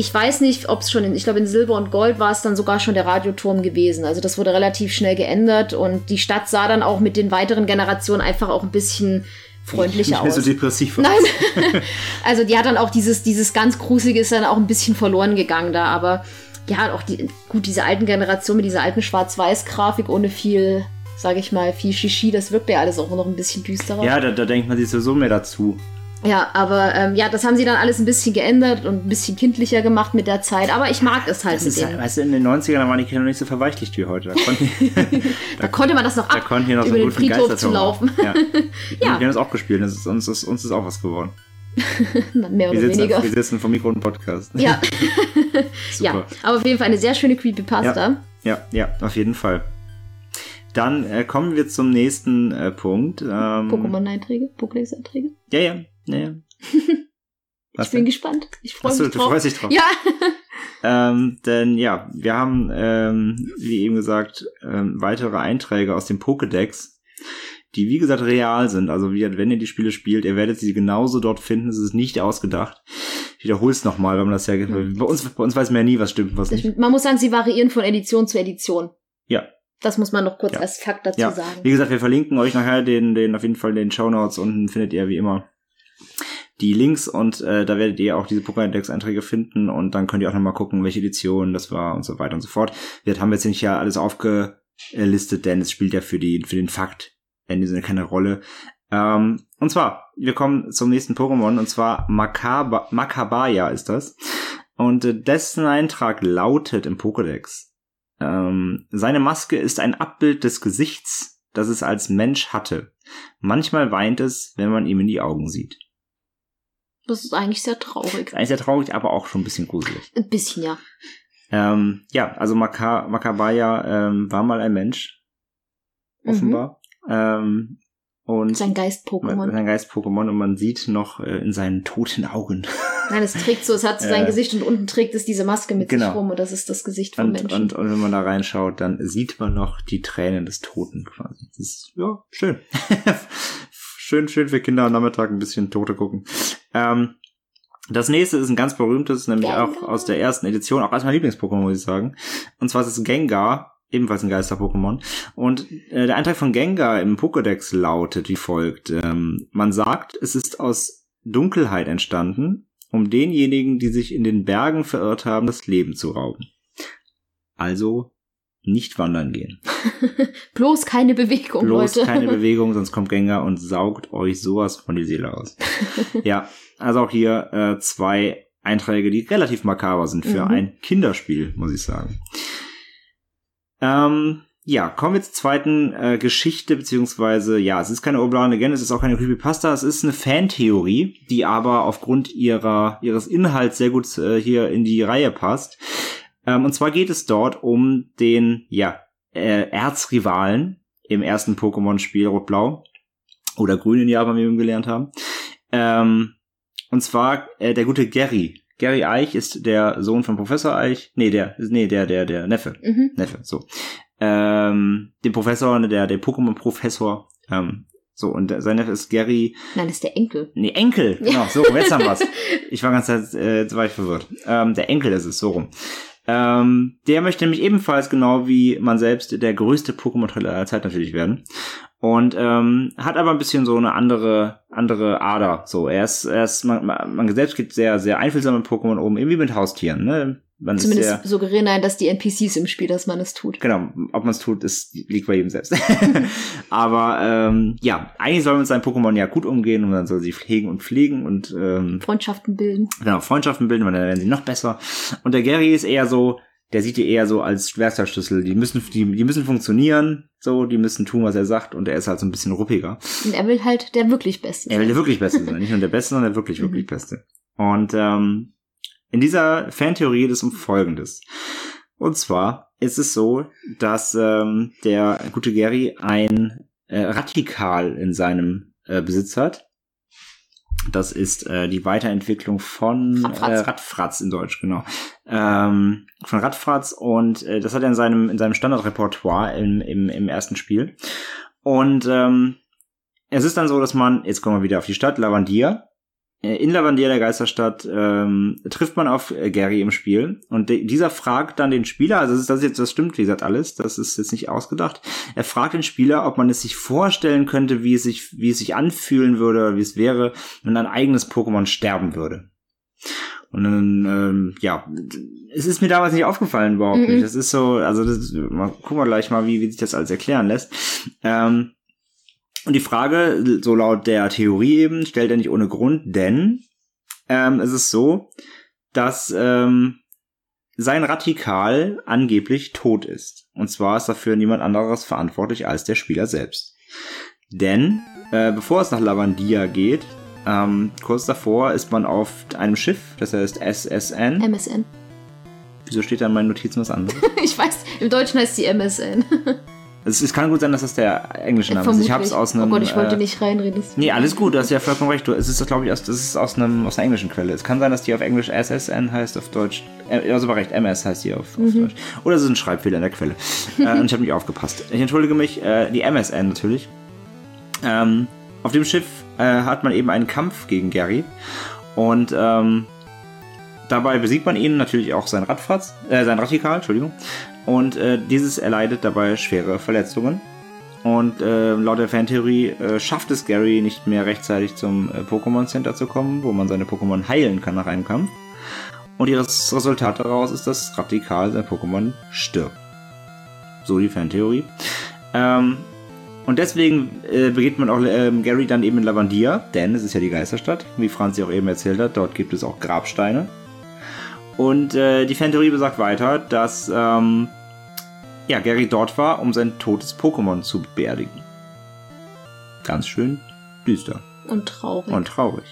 ich weiß nicht, ob es schon in, ich glaube in Silber und Gold war es dann sogar schon der Radioturm gewesen. Also das wurde relativ schnell geändert und die Stadt sah dann auch mit den weiteren Generationen einfach auch ein bisschen freundlicher nicht aus. so depressiv aus. Nein. also die hat dann auch dieses, dieses ganz Gruselige ist dann auch ein bisschen verloren gegangen da, aber ja, auch die, gut, diese alten Generationen mit dieser alten Schwarz-Weiß-Grafik ohne viel, sage ich mal, viel Shishi, das wirkt ja alles auch noch ein bisschen düsterer. Ja, da, da denkt man sich sowieso mehr dazu. Ja, aber ähm, ja, das haben sie dann alles ein bisschen geändert und ein bisschen kindlicher gemacht mit der Zeit. Aber ich mag es halt Das mit ist, denen. weißt du, in den 90ern waren die Kinder noch nicht so verweichlicht wie heute. Da konnten die, da konnte man das noch da ab, konnten die noch über so den Friedhof zu laufen. Ja. Ja. Wir haben das auch gespielt. Das ist, uns, ist, uns ist auch was geworden. Mehr Wir oder sitzen, weniger. wir sitzen vom Mikro und Podcast. Ja. Super. ja, aber auf jeden Fall eine sehr schöne Creepypasta. Ja, ja, auf jeden Fall. Dann äh, kommen wir zum nächsten äh, Punkt. Ähm, Pokémon-Einträge, Pokédex-Einträge. Ja, ja, ja. ja. Ich bin gespannt. Ich freue Achso, mich du drauf. freust dich drauf. Ja. Ähm, denn ja, wir haben, ähm, wie eben gesagt, ähm, weitere Einträge aus dem Pokédex, die wie gesagt real sind. Also wie, wenn ihr die Spiele spielt, ihr werdet sie genauso dort finden. Es ist nicht ausgedacht. Ich wiederhole es nochmal, weil man das ja bei uns bei uns weiß man ja nie, was stimmt, was Das nicht. stimmt. Man muss sagen, sie variieren von Edition zu Edition. Ja. Das muss man noch kurz Ja. als Fakt dazu Ja. sagen. Wie gesagt, wir verlinken euch nachher den, den auf jeden Fall in den Show Notes unten findet ihr wie immer die Links und äh, da werdet ihr auch diese Pokédex-Einträge finden und dann könnt ihr auch nochmal gucken, welche Edition das war und so weiter und so fort. Wir haben jetzt nicht ja alles aufgelistet, denn es spielt ja für, die, für den Fakt in diesem Sinne keine Rolle. Ähm, und zwar, wir kommen zum nächsten Pokémon und zwar Makaba, Makabaya ist das. Und äh, dessen Eintrag lautet im Pokédex. Ähm, seine Maske ist ein Abbild des Gesichts, das es als Mensch hatte. Manchmal weint es, wenn man ihm in die Augen sieht. Das ist eigentlich sehr traurig. Ist eigentlich sehr traurig, aber auch schon ein bisschen gruselig. Ein bisschen, ja. Ähm, ja, also Maka Makabaya ähm, war mal ein Mensch, offenbar. Ähm, und Sein Geist-Pokémon. sein Geist-Pokémon und man sieht noch äh, in seinen toten Augen. Nein, es trägt so, es hat so sein Äh, Gesicht und unten trägt es diese Maske mit genau. sich rum und das ist das Gesicht vom Und, Menschen. und, und wenn man da reinschaut, dann sieht man noch die Tränen des Toten quasi. Das ist, ja, schön. schön, schön für Kinder am Nachmittag ein bisschen Tote gucken. Ähm, das nächste ist ein ganz berühmtes, nämlich Gengar. auch aus der ersten Edition, auch als mein Lieblings-Pokémon, muss ich sagen. Und zwar ist es Gengar, ebenfalls ein Geister-Pokémon. Und äh, der Eintrag von Gengar im Pokédex lautet wie folgt. Ähm, man sagt, es ist aus Dunkelheit entstanden, um denjenigen, die sich in den Bergen verirrt haben, das Leben zu rauben. Also nicht wandern gehen. Bloß keine Bewegung, Bloß Leute. keine Bewegung, sonst kommt Gengar und saugt euch sowas von die Seele aus. ja, also auch hier äh, zwei Einträge, die relativ makaber sind für Mhm. ein Kinderspiel, muss ich sagen. Ähm, ja, kommen wir zur zweiten äh, Geschichte, beziehungsweise, ja, es ist keine Urban Legend, es ist auch keine Creepypasta, es ist eine Fantheorie, die aber aufgrund ihrer, ihres Inhalts sehr gut äh, hier in die Reihe passt. Ähm, und zwar geht es dort um den, ja, äh, Erzrivalen im ersten Pokémon-Spiel Rot-Blau oder Grün in Japan, wie wir gelernt haben. Ähm, und zwar äh, der gute Gary. Gary Eich ist der Sohn von Professor Eich. Nee, der, nee, der, der, der Neffe. Mhm. Neffe, so. Ähm, dem Professor, der, der Pokémon-Professor. Ähm, so, und sein Neffe ist Gary. Nein, das ist der Enkel. Nee, Enkel. Genau, so, jetzt haben wir's. Ich war ganz äh, jetzt war ich verwirrt. Ähm, der Enkel ist es, so rum. Ähm, der möchte nämlich ebenfalls genau wie man selbst der größte Pokémon-Trainer aller Zeit natürlich werden. Und ähm, hat aber ein bisschen so eine andere andere Ader. So, er ist, er ist man, man selbst geht sehr sehr einfühlsam mit Pokémon um, irgendwie mit Haustieren. Ne? Man ist Zumindest sehr, suggerieren ein, dass die NPCs im Spiel, dass man es tut. Genau, ob man es tut, ist, liegt bei jedem selbst. Aber ähm, ja, eigentlich soll man mit seinen Pokémon ja gut umgehen und man soll sie pflegen und pflegen und ähm, Freundschaften bilden. genau, Freundschaften bilden, weil dann werden sie noch besser. Und der Gary ist eher so, der sieht die eher so als Werkzeugschlüssel. Die müssen, die, die müssen funktionieren, so, die müssen tun, was er sagt, und er ist halt so ein bisschen ruppiger. Und er will halt der wirklich Beste Er will sein. der wirklich Beste sein. Nicht nur der Beste, sondern der wirklich, wirklich Beste. Und ähm, in dieser Fantheorie geht es um Folgendes. Und zwar ist es so, dass ähm, der gute Gary ein äh, Radikal in seinem äh, Besitz hat. Das ist äh, die Weiterentwicklung von Radfratz. Äh, Radfratz in Deutsch, genau. Ähm, von Radfratz und äh, das hat er in seinem, in seinem Standardrepertoire im, im, im ersten Spiel. Und ähm, es ist dann so, dass man, jetzt kommen wir wieder auf die Stadt, Lavandia. Äh, In Lavandia, der Geisterstadt, ähm, trifft man auf äh, Gary im Spiel. Und dieser fragt dann den Spieler, also das, ist, das, ist jetzt, das stimmt, wie gesagt, alles, das ist jetzt nicht ausgedacht. Er fragt den Spieler, ob man es sich vorstellen könnte, wie es sich, wie es sich anfühlen würde, oder wie es wäre, wenn ein eigenes Pokémon sterben würde. Und dann, ähm, ja, es ist mir damals nicht aufgefallen überhaupt Mhm. nicht. Das ist so, also das, mal, gucken wir gleich mal, wie, wie sich das alles erklären lässt. Ähm, und die Frage, so laut der Theorie eben, stellt er nicht ohne Grund, denn ähm, es ist so, dass ähm, sein Radikal angeblich tot ist. Und zwar ist dafür niemand anderes verantwortlich als der Spieler selbst. Denn äh, bevor es nach Lavandia geht, ähm, kurz davor ist man auf einem Schiff, das heißt SSN. MSN. Wieso steht da in meinen Notizen was anderes? Ich weiß, im Deutschen heißt sie MSN. es, es kann gut sein, dass das der englische Name ist. Ich habe es aus einem. Oh Gott, ich wollte äh, nicht reinreden. Nee, alles gut, du hast ja vollkommen recht. Du, es ist, glaube ich, aus, das ist aus, einem, aus einer englischen Quelle. Es kann sein, dass die auf Englisch SSN heißt, auf Deutsch. Äh, also aber recht, MS heißt die auf, auf Deutsch. Oder es ist ein Schreibfehler in der Quelle. äh, und ich habe nicht aufgepasst. Ich entschuldige mich, äh, die MSN natürlich. Ähm, auf dem Schiff äh, hat man eben einen Kampf gegen Gary. Und ähm, dabei besiegt man ihn natürlich auch sein Radfratz, äh, sein Radikal, Entschuldigung. Und äh, dieses erleidet dabei schwere Verletzungen. Und äh, laut der Fantheorie äh, schafft es Gary nicht mehr rechtzeitig zum äh, Pokémon Center zu kommen, wo man seine Pokémon heilen kann nach einem Kampf. Und das Resultat daraus ist, dass Radikal sein Pokémon stirbt. So die Fantheorie. Ähm, und deswegen äh, begeht man auch ähm, Gary dann eben in Lavandia, denn es ist ja die Geisterstadt, wie Franzi auch eben erzählt hat. Dort gibt es auch Grabsteine. Und äh, die Fantheorie besagt weiter, dass ähm, ja, Gary dort war, um sein totes Pokémon zu beerdigen. Ganz schön düster Und traurig. und traurig.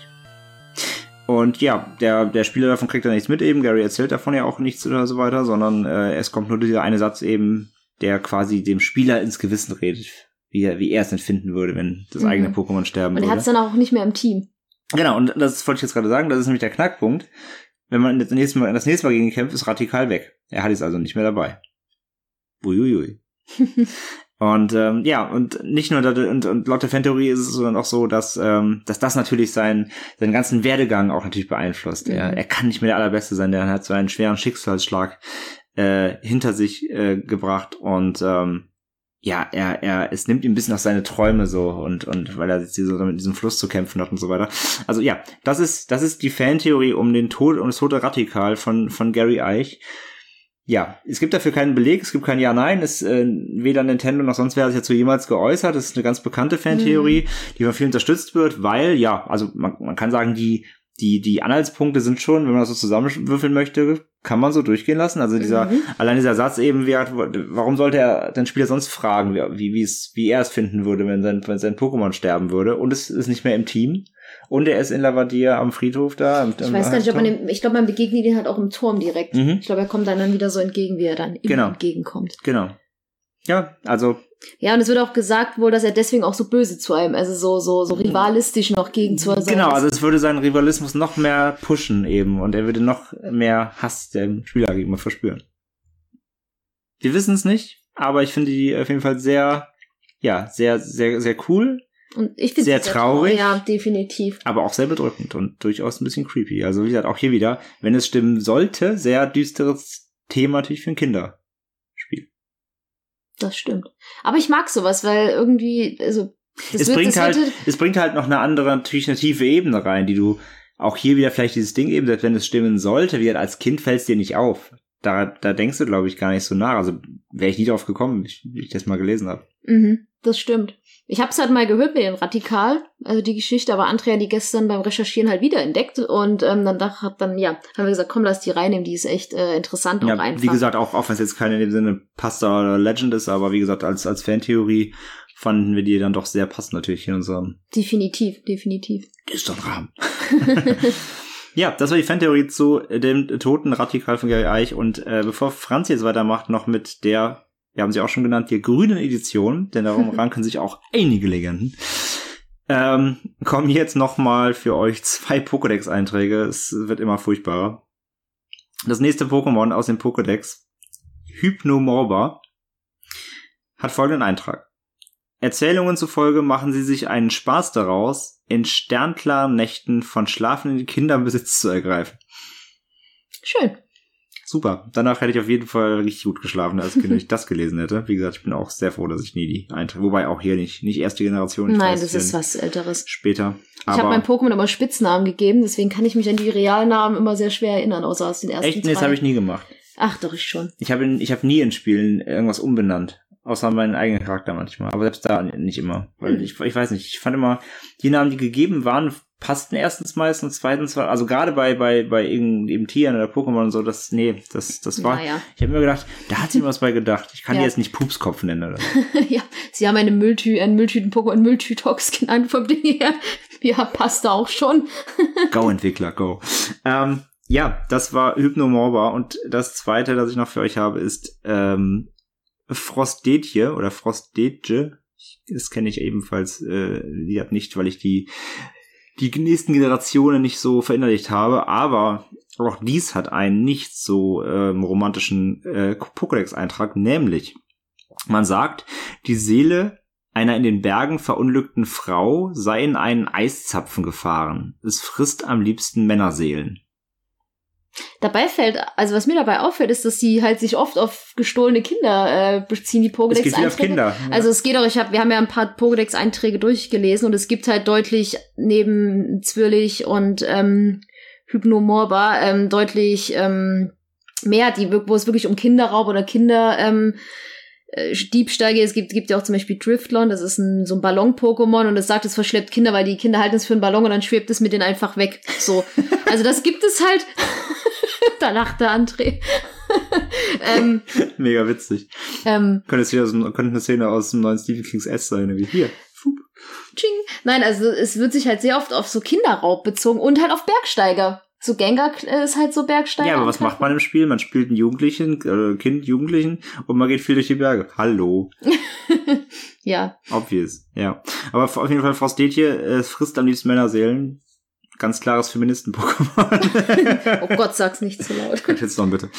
Und ja, der, der Spieler davon kriegt er nichts mit eben. Gary erzählt davon ja auch nichts oder so weiter, sondern äh, es kommt nur dieser eine Satz eben, der quasi dem Spieler ins Gewissen redet, wie er, wie er es empfinden würde, wenn das Mhm. eigene Pokémon sterben und er hat würde. es dann auch nicht mehr im Team. Genau, und das wollte ich jetzt gerade sagen, das ist nämlich der Knackpunkt. Wenn man das nächste Mal, das nächste Mal gegen ihn kämpft, ist radikal weg. Er hat es also nicht mehr dabei. Uiuiui. und ähm, ja, und nicht nur, dat- und, und laut der Fantheorie ist es sondern auch so, dass, ähm, dass das natürlich seinen, seinen ganzen Werdegang auch natürlich beeinflusst. Er, Mhm. er kann nicht mehr der Allerbeste sein, der hat so einen schweren Schicksalsschlag äh, hinter sich äh, gebracht und ähm, ja, er, er, es nimmt ihm ein bisschen auf seine Träume so und, und weil er jetzt hier so mit diesem Fluss zu kämpfen hat und so weiter. Also ja, das ist, das ist die Fantheorie um den Tod, um das tote Radikal von, von Gary Eich. Ja, es gibt dafür keinen Beleg, es gibt kein Ja-Nein, es äh, weder Nintendo noch sonst wer hat sich dazu jemals geäußert. Das ist eine ganz bekannte Fantheorie, die von vielen unterstützt wird, weil, ja, also man, man kann sagen, die, die, die Anhaltspunkte sind schon, wenn man das so zusammenwürfeln möchte, kann man so durchgehen lassen. Also dieser, Mhm. allein dieser Satz eben, wie, warum sollte er den Spieler sonst fragen, wie, wie, es, wie er es finden würde, wenn sein, wenn sein Pokémon sterben würde. Und es ist nicht mehr im Team. Und er ist in Lavadia am Friedhof da. Im, Ich weiß gar nicht, ob man dem, ich glaube, man begegnet ihn halt auch im Turm direkt. Mhm. Ich glaube, er kommt dann, dann wieder so entgegen, wie er dann Genau. entgegenkommt. Genau. Ja, also Ja, und es wird auch gesagt wohl, dass er deswegen auch so böse zu einem, also so, so, so rivalistisch noch gegen zu sein Genau, also es würde seinen Rivalismus noch mehr pushen eben und er würde noch mehr Hass dem Spieler gegenüber verspüren. Wir wissen es nicht, aber ich finde die auf jeden Fall sehr, ja, sehr, sehr, sehr cool, Und ich finde Sehr traurig. Ja, definitiv. aber auch sehr bedrückend und durchaus ein bisschen creepy. Also wie gesagt, auch hier wieder, wenn es stimmen sollte, sehr düsteres Thema natürlich für Kinderspiel. Das stimmt. Aber ich mag sowas, weil irgendwie, also, es wird, bringt halt, es bringt halt noch eine andere, natürlich eine tiefe Ebene rein, die du auch hier wieder vielleicht dieses Ding eben, selbst wenn es stimmen sollte, wie gesagt, als Kind fällt es dir nicht auf. Da, da denkst du, glaube ich, gar nicht so nach. Also wäre ich nie drauf gekommen, wie ich, wie ich das mal gelesen habe. mhm, das stimmt. Ich habe es halt mal gehört mit den Radikal, also die Geschichte, aber Andrea hat die gestern beim Recherchieren halt wieder entdeckt und ähm, dann dach, hat dann, ja, haben wir gesagt, komm, lass die reinnehmen, die ist echt äh, interessant auch Ja, einfach. wie gesagt, auch, auch wenn es jetzt keine in dem Sinne Pasta oder Legend ist, aber wie gesagt, als, als Fantheorie fanden wir die dann doch sehr passend natürlich in unserem Definitiv, definitiv. düsteren Rahmen. Ja, das war die Fantheorie zu dem toten Radikal von Gary Eich. Und äh, bevor Franz jetzt weitermacht, noch mit der, wir haben sie auch schon genannt, der grünen Edition, denn darum ranken sich auch einige Legenden. Ähm, kommen jetzt noch mal für euch zwei Pokédex-Einträge. Es wird immer furchtbarer. Das nächste Pokémon aus dem Pokédex, Hypnomorba, hat folgenden Eintrag. Erzählungen zufolge machen sie sich einen Spaß daraus, in sternklaren Nächten von schlafenden Kindern Besitz zu ergreifen. Schön. Super. Danach hätte ich auf jeden Fall richtig gut geschlafen, als Kind, wenn ich das gelesen hätte. Wie gesagt, ich bin auch sehr froh, dass ich nie die eintrage. Wobei auch hier nicht, nicht erste Generation. Nein, das ist was Älteres. Später. Aber ich habe meinem Pokémon immer Spitznamen gegeben, deswegen kann ich mich an die Realnamen immer sehr schwer erinnern, außer aus den ersten Echt? Nee, das habe ich nie gemacht. Ach, doch, ich schon. Ich habe ich hab nie in Spielen irgendwas umbenannt. Außer meinen eigenen Charakter manchmal. Aber selbst da nicht immer. Weil hm. ich, ich weiß nicht, ich fand immer, die Namen, die gegeben waren, passten erstens meistens und zweitens war, also gerade bei, bei, bei eben Tieren oder Pokémon und so, das, nee, das, das war, naja. ich habe mir gedacht, da hat sie was bei gedacht. Ich kann ja. die jetzt nicht Pupskopf nennen oder so. ja, sie haben eine Mülltü, einen Mülltüten-Pokémon, Mülltütox genannt vom Ding her. Ja, passt da auch schon. go, Entwickler, go. Ähm, ja, das war Hypnomorba und das zweite, das ich noch für euch habe, ist ähm, Frostdetje oder Frostdetje. Das kenne ich ebenfalls, äh, nicht, weil ich die die nächsten Generationen nicht so verinnerlicht habe, aber auch dies hat einen nicht so ähm, romantischen äh, Pokédex-Eintrag, nämlich man sagt, die Seele einer in den Bergen verunglückten Frau sei in einen Eiszapfen gefahren. Es frisst am liebsten Männerseelen. Dabei fällt, also was mir dabei auffällt, ist, dass sie halt sich oft auf gestohlene Kinder äh, beziehen, die Pokédex-Einträge. Es geht auf Kinder. Ja. Also es geht auch, ich hab, wir haben ja ein paar Pokédex-Einträge durchgelesen und es gibt halt deutlich neben Zwirlig und ähm, Hypnomorba ähm, deutlich ähm, mehr, die, wo es wirklich um Kinderraub oder Kinder ähm, äh, Diebstahl geht. Es gibt, gibt ja auch zum Beispiel Driftlon, das ist ein, so ein Ballon-Pokémon und es sagt, es verschleppt Kinder, weil die Kinder halten es für einen Ballon und dann schwebt es mit denen einfach weg. So. Also das gibt es halt. da lachte André. ähm, Mega witzig. Ähm, könnte es wieder so könnte eine Szene aus dem neuen Stephen Kings S sein, wie hier. Ching. Nein, also es wird sich halt sehr oft auf so Kinderraub bezogen und halt auf Bergsteiger. So Gengar ist halt so Bergsteiger. Ja, aber was macht man im Spiel? Man spielt einen Jugendlichen, äh, Kind, Jugendlichen und man geht viel durch die Berge. Hallo. ja. Obvious, ja. Aber auf jeden Fall Frostetje, es frisst am liebsten Männerseelen. Ganz klares Feministen-Pokémon. oh Gott, sag's nicht zu laut. Gott, jetzt noch bitte.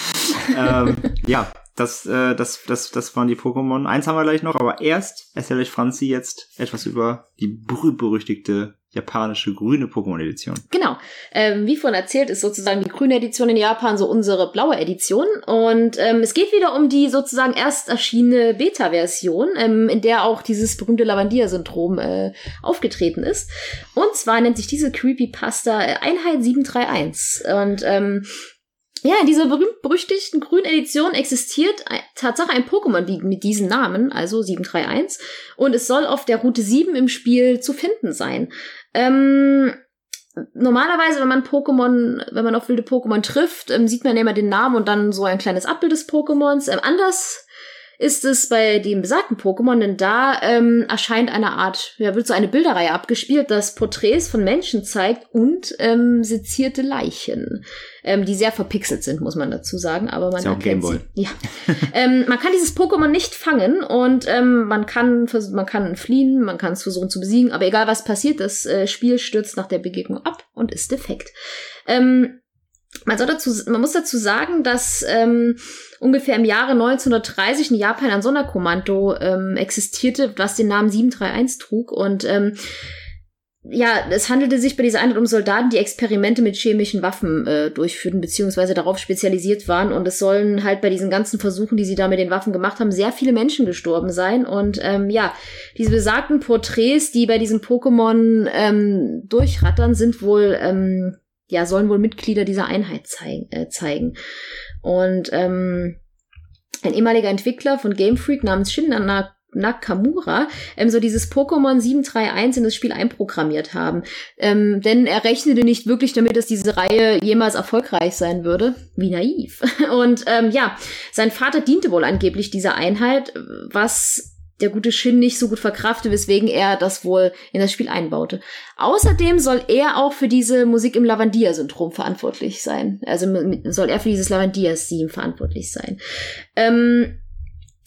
ähm, ja, das, äh, das, das, das waren die Pokémon. Eins haben wir gleich noch, aber erst erzähle ich Franzi jetzt etwas über die berühmt-berüchtigte japanische grüne Pokémon-Edition. Genau. Ähm, wie vorhin erzählt, ist sozusagen die grüne Edition in Japan so unsere blaue Edition. Und ähm, es geht wieder um die sozusagen erst erschienene Beta-Version, ähm, in der auch dieses berühmte Lavandia-Syndrom äh, aufgetreten ist. Und zwar nennt sich diese Creepypasta äh, Einheit 731. Und ähm, ja, in dieser berühmt-berüchtigten grünen Edition existiert Tatsache ein Pokémon mit diesem Namen, also 731, und es soll auf der Route 7 im Spiel zu finden sein. Ähm, normalerweise, wenn man Pokémon, wenn man auf wilde Pokémon trifft, ähm, sieht man immer den Namen und dann so ein kleines Abbild des Pokémons. Ähm, anders ist es bei dem besagten Pokémon, denn da ähm, erscheint eine Art, ja, wird so eine Bilderreihe abgespielt, das Porträts von Menschen zeigt und ähm, sezierte Leichen, ähm, die sehr verpixelt sind, muss man dazu sagen, aber man erkennt sie. Ja. ähm, man kann dieses Pokémon nicht fangen und ähm, man kann man kann fliehen, man kann es versuchen zu besiegen, aber egal was passiert, das äh, Spiel stürzt nach der Begegnung ab und ist defekt. Ähm, man, soll dazu, man muss dazu sagen, dass ähm, ungefähr im Jahre 1930 in Japan ein Sonderkommando ähm, existierte, was den Namen 731 trug. Und ähm, ja, es handelte sich bei dieser Einheit um Soldaten, die Experimente mit chemischen Waffen äh, durchführten, beziehungsweise darauf spezialisiert waren. Und es sollen halt bei diesen ganzen Versuchen, die sie da mit den Waffen gemacht haben, sehr viele Menschen gestorben sein. Und ähm, ja, diese besagten Porträts, die bei diesen Pokémon ähm, durchrattern, sind wohl ähm, ja, sollen wohl Mitglieder dieser Einheit zeig äh, zeigen. Und ähm, ein ehemaliger Entwickler von Game Freak namens Shin Nakamura ähm, so dieses Pokémon 731 in das Spiel einprogrammiert haben. Ähm, denn er rechnete nicht wirklich damit, dass diese Reihe jemals erfolgreich sein würde. Wie naiv. Und ähm, ja, sein Vater diente wohl angeblich dieser Einheit, was der gute Shin nicht so gut verkrafte, weswegen er das wohl in das Spiel einbaute. Außerdem soll er auch für diese Musik im Lavandia-Syndrom verantwortlich sein. Also soll er für dieses Lavandia-Theme verantwortlich sein. Ähm,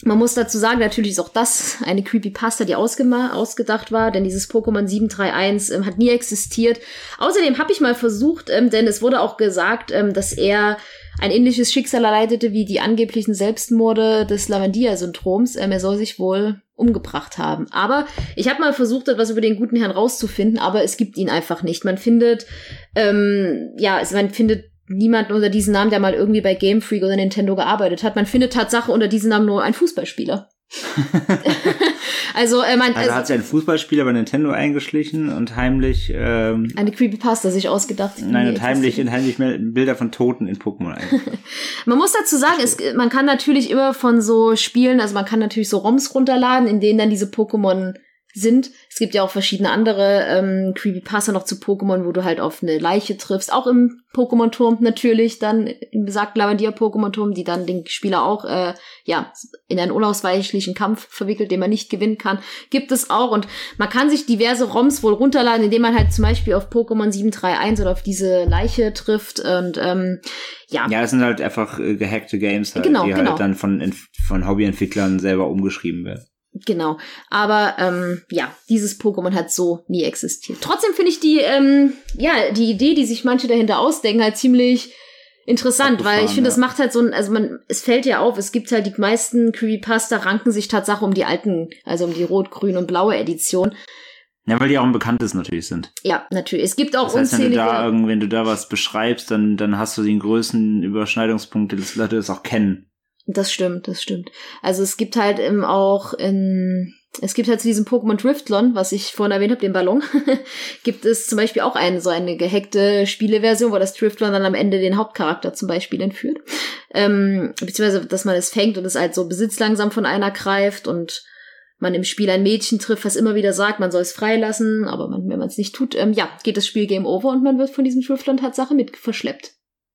man muss dazu sagen, natürlich ist auch das eine Creepypasta, die ausgedacht war, denn dieses Pokémon 731 ähm, hat nie existiert. Außerdem habe ich mal versucht, ähm, denn es wurde auch gesagt, ähm, dass er ein ähnliches Schicksal erleidete wie die angeblichen Selbstmorde des Lavandia-Syndroms. Ähm, er soll sich wohl umgebracht haben. Aber ich habe mal versucht, etwas über den guten Herrn rauszufinden, aber es gibt ihn einfach nicht. Man findet, ähm, ja, man findet niemanden unter diesem Namen, der mal irgendwie bei Game Freak oder Nintendo gearbeitet hat. Man findet Tatsache unter diesem Namen nur einen Fußballspieler. also, äh, man, also, also hat sich ein Fußballspieler bei Nintendo eingeschlichen und heimlich ähm, eine Creepypasta sich ausgedacht. Nein, und heimlich in heimlich Bilder von Toten in Pokémon Man muss dazu sagen, es, man kann natürlich immer von so Spielen, also man kann natürlich so ROMs runterladen, in denen dann diese Pokémon sind. Es gibt ja auch verschiedene andere ähm, Creepypasta noch zu Pokémon, wo du halt auf eine Leiche triffst. Auch im Pokémon-Turm natürlich, dann im besagten Lavandia-Pokémon-Turm, die dann den Spieler auch äh, ja in einen unausweichlichen Kampf verwickelt, den man nicht gewinnen kann. Gibt es auch. Und man kann sich diverse ROMs wohl runterladen, indem man halt zum Beispiel auf Pokémon 731 oder auf diese Leiche trifft. Und ähm, ja. Ja, das sind halt einfach äh, gehackte Games, halt, genau, die halt genau. dann von, von Hobbyentwicklern selber umgeschrieben werden. Genau. Aber ähm, ja, dieses Pokémon hat so nie existiert. Trotzdem finde ich die, ähm, ja, die Idee, die sich manche dahinter ausdenken, halt ziemlich interessant, weil ich finde, ja. das macht halt so ein, also man, es fällt ja auf, es gibt halt die meisten Creepypasta ranken sich Tatsache um die alten, also um die rot, grün und blaue Edition. Ja, weil die auch ein bekanntes natürlich sind. Ja, natürlich. Es gibt auch das heißt, unzählige. Wenn du, da, wenn du da was beschreibst, dann, dann hast du den größten Überschneidungspunkt, dass Leute das auch kennen. Das stimmt, das stimmt. Also es gibt halt eben auch in, es gibt halt zu diesem Pokémon Driftlon, was ich vorhin erwähnt habe, den Ballon, gibt es zum Beispiel auch eine so eine gehackte Spieleversion, wo das Driftlon dann am Ende den Hauptcharakter zum Beispiel entführt. Ähm, beziehungsweise, dass man es fängt und es halt so besitzlangsam von einer greift und man im Spiel ein Mädchen trifft, was immer wieder sagt, man soll es freilassen, aber man, wenn man es nicht tut, ähm, ja, geht das Spiel Game Over und man wird von diesem Driftlon Tatsache mit verschleppt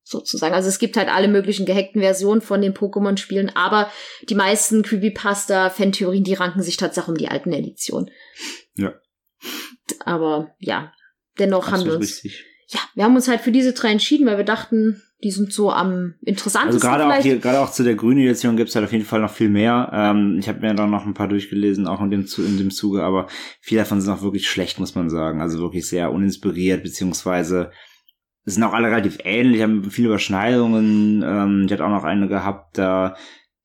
sozusagen. Also es gibt halt alle möglichen gehackten Versionen von den Pokémon-Spielen, aber die meisten Creepypasta-Fan-Theorien, die ranken sich tatsächlich um die alten Editionen. Ja. Aber ja, dennoch haben wir uns. Richtig. Ja, wir haben uns halt für diese drei entschieden, weil wir dachten, die sind so am interessantesten. Also gerade auch, hier, gerade auch zu der grünen Edition gibt es halt auf jeden Fall noch viel mehr. Ähm, ich habe mir dann noch ein paar durchgelesen, auch in dem, in dem Zuge, aber viele davon sind auch wirklich schlecht, muss man sagen. Also wirklich sehr uninspiriert, beziehungsweise sind auch alle relativ ähnlich, haben viele Überschneidungen. Ähm, ich hatte auch noch eine gehabt, da,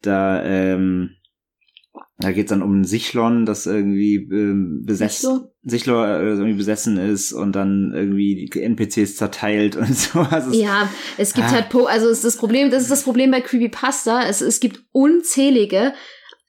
da, ähm, da geht's dann um ein Sichlon, das irgendwie ähm, besessen, Sichlor äh, irgendwie besessen ist und dann irgendwie die NPCs zerteilt und so. Also ja, es gibt ah. halt, po also es ist das Problem, das ist das Problem bei Creepypasta. Es, es gibt unzählige,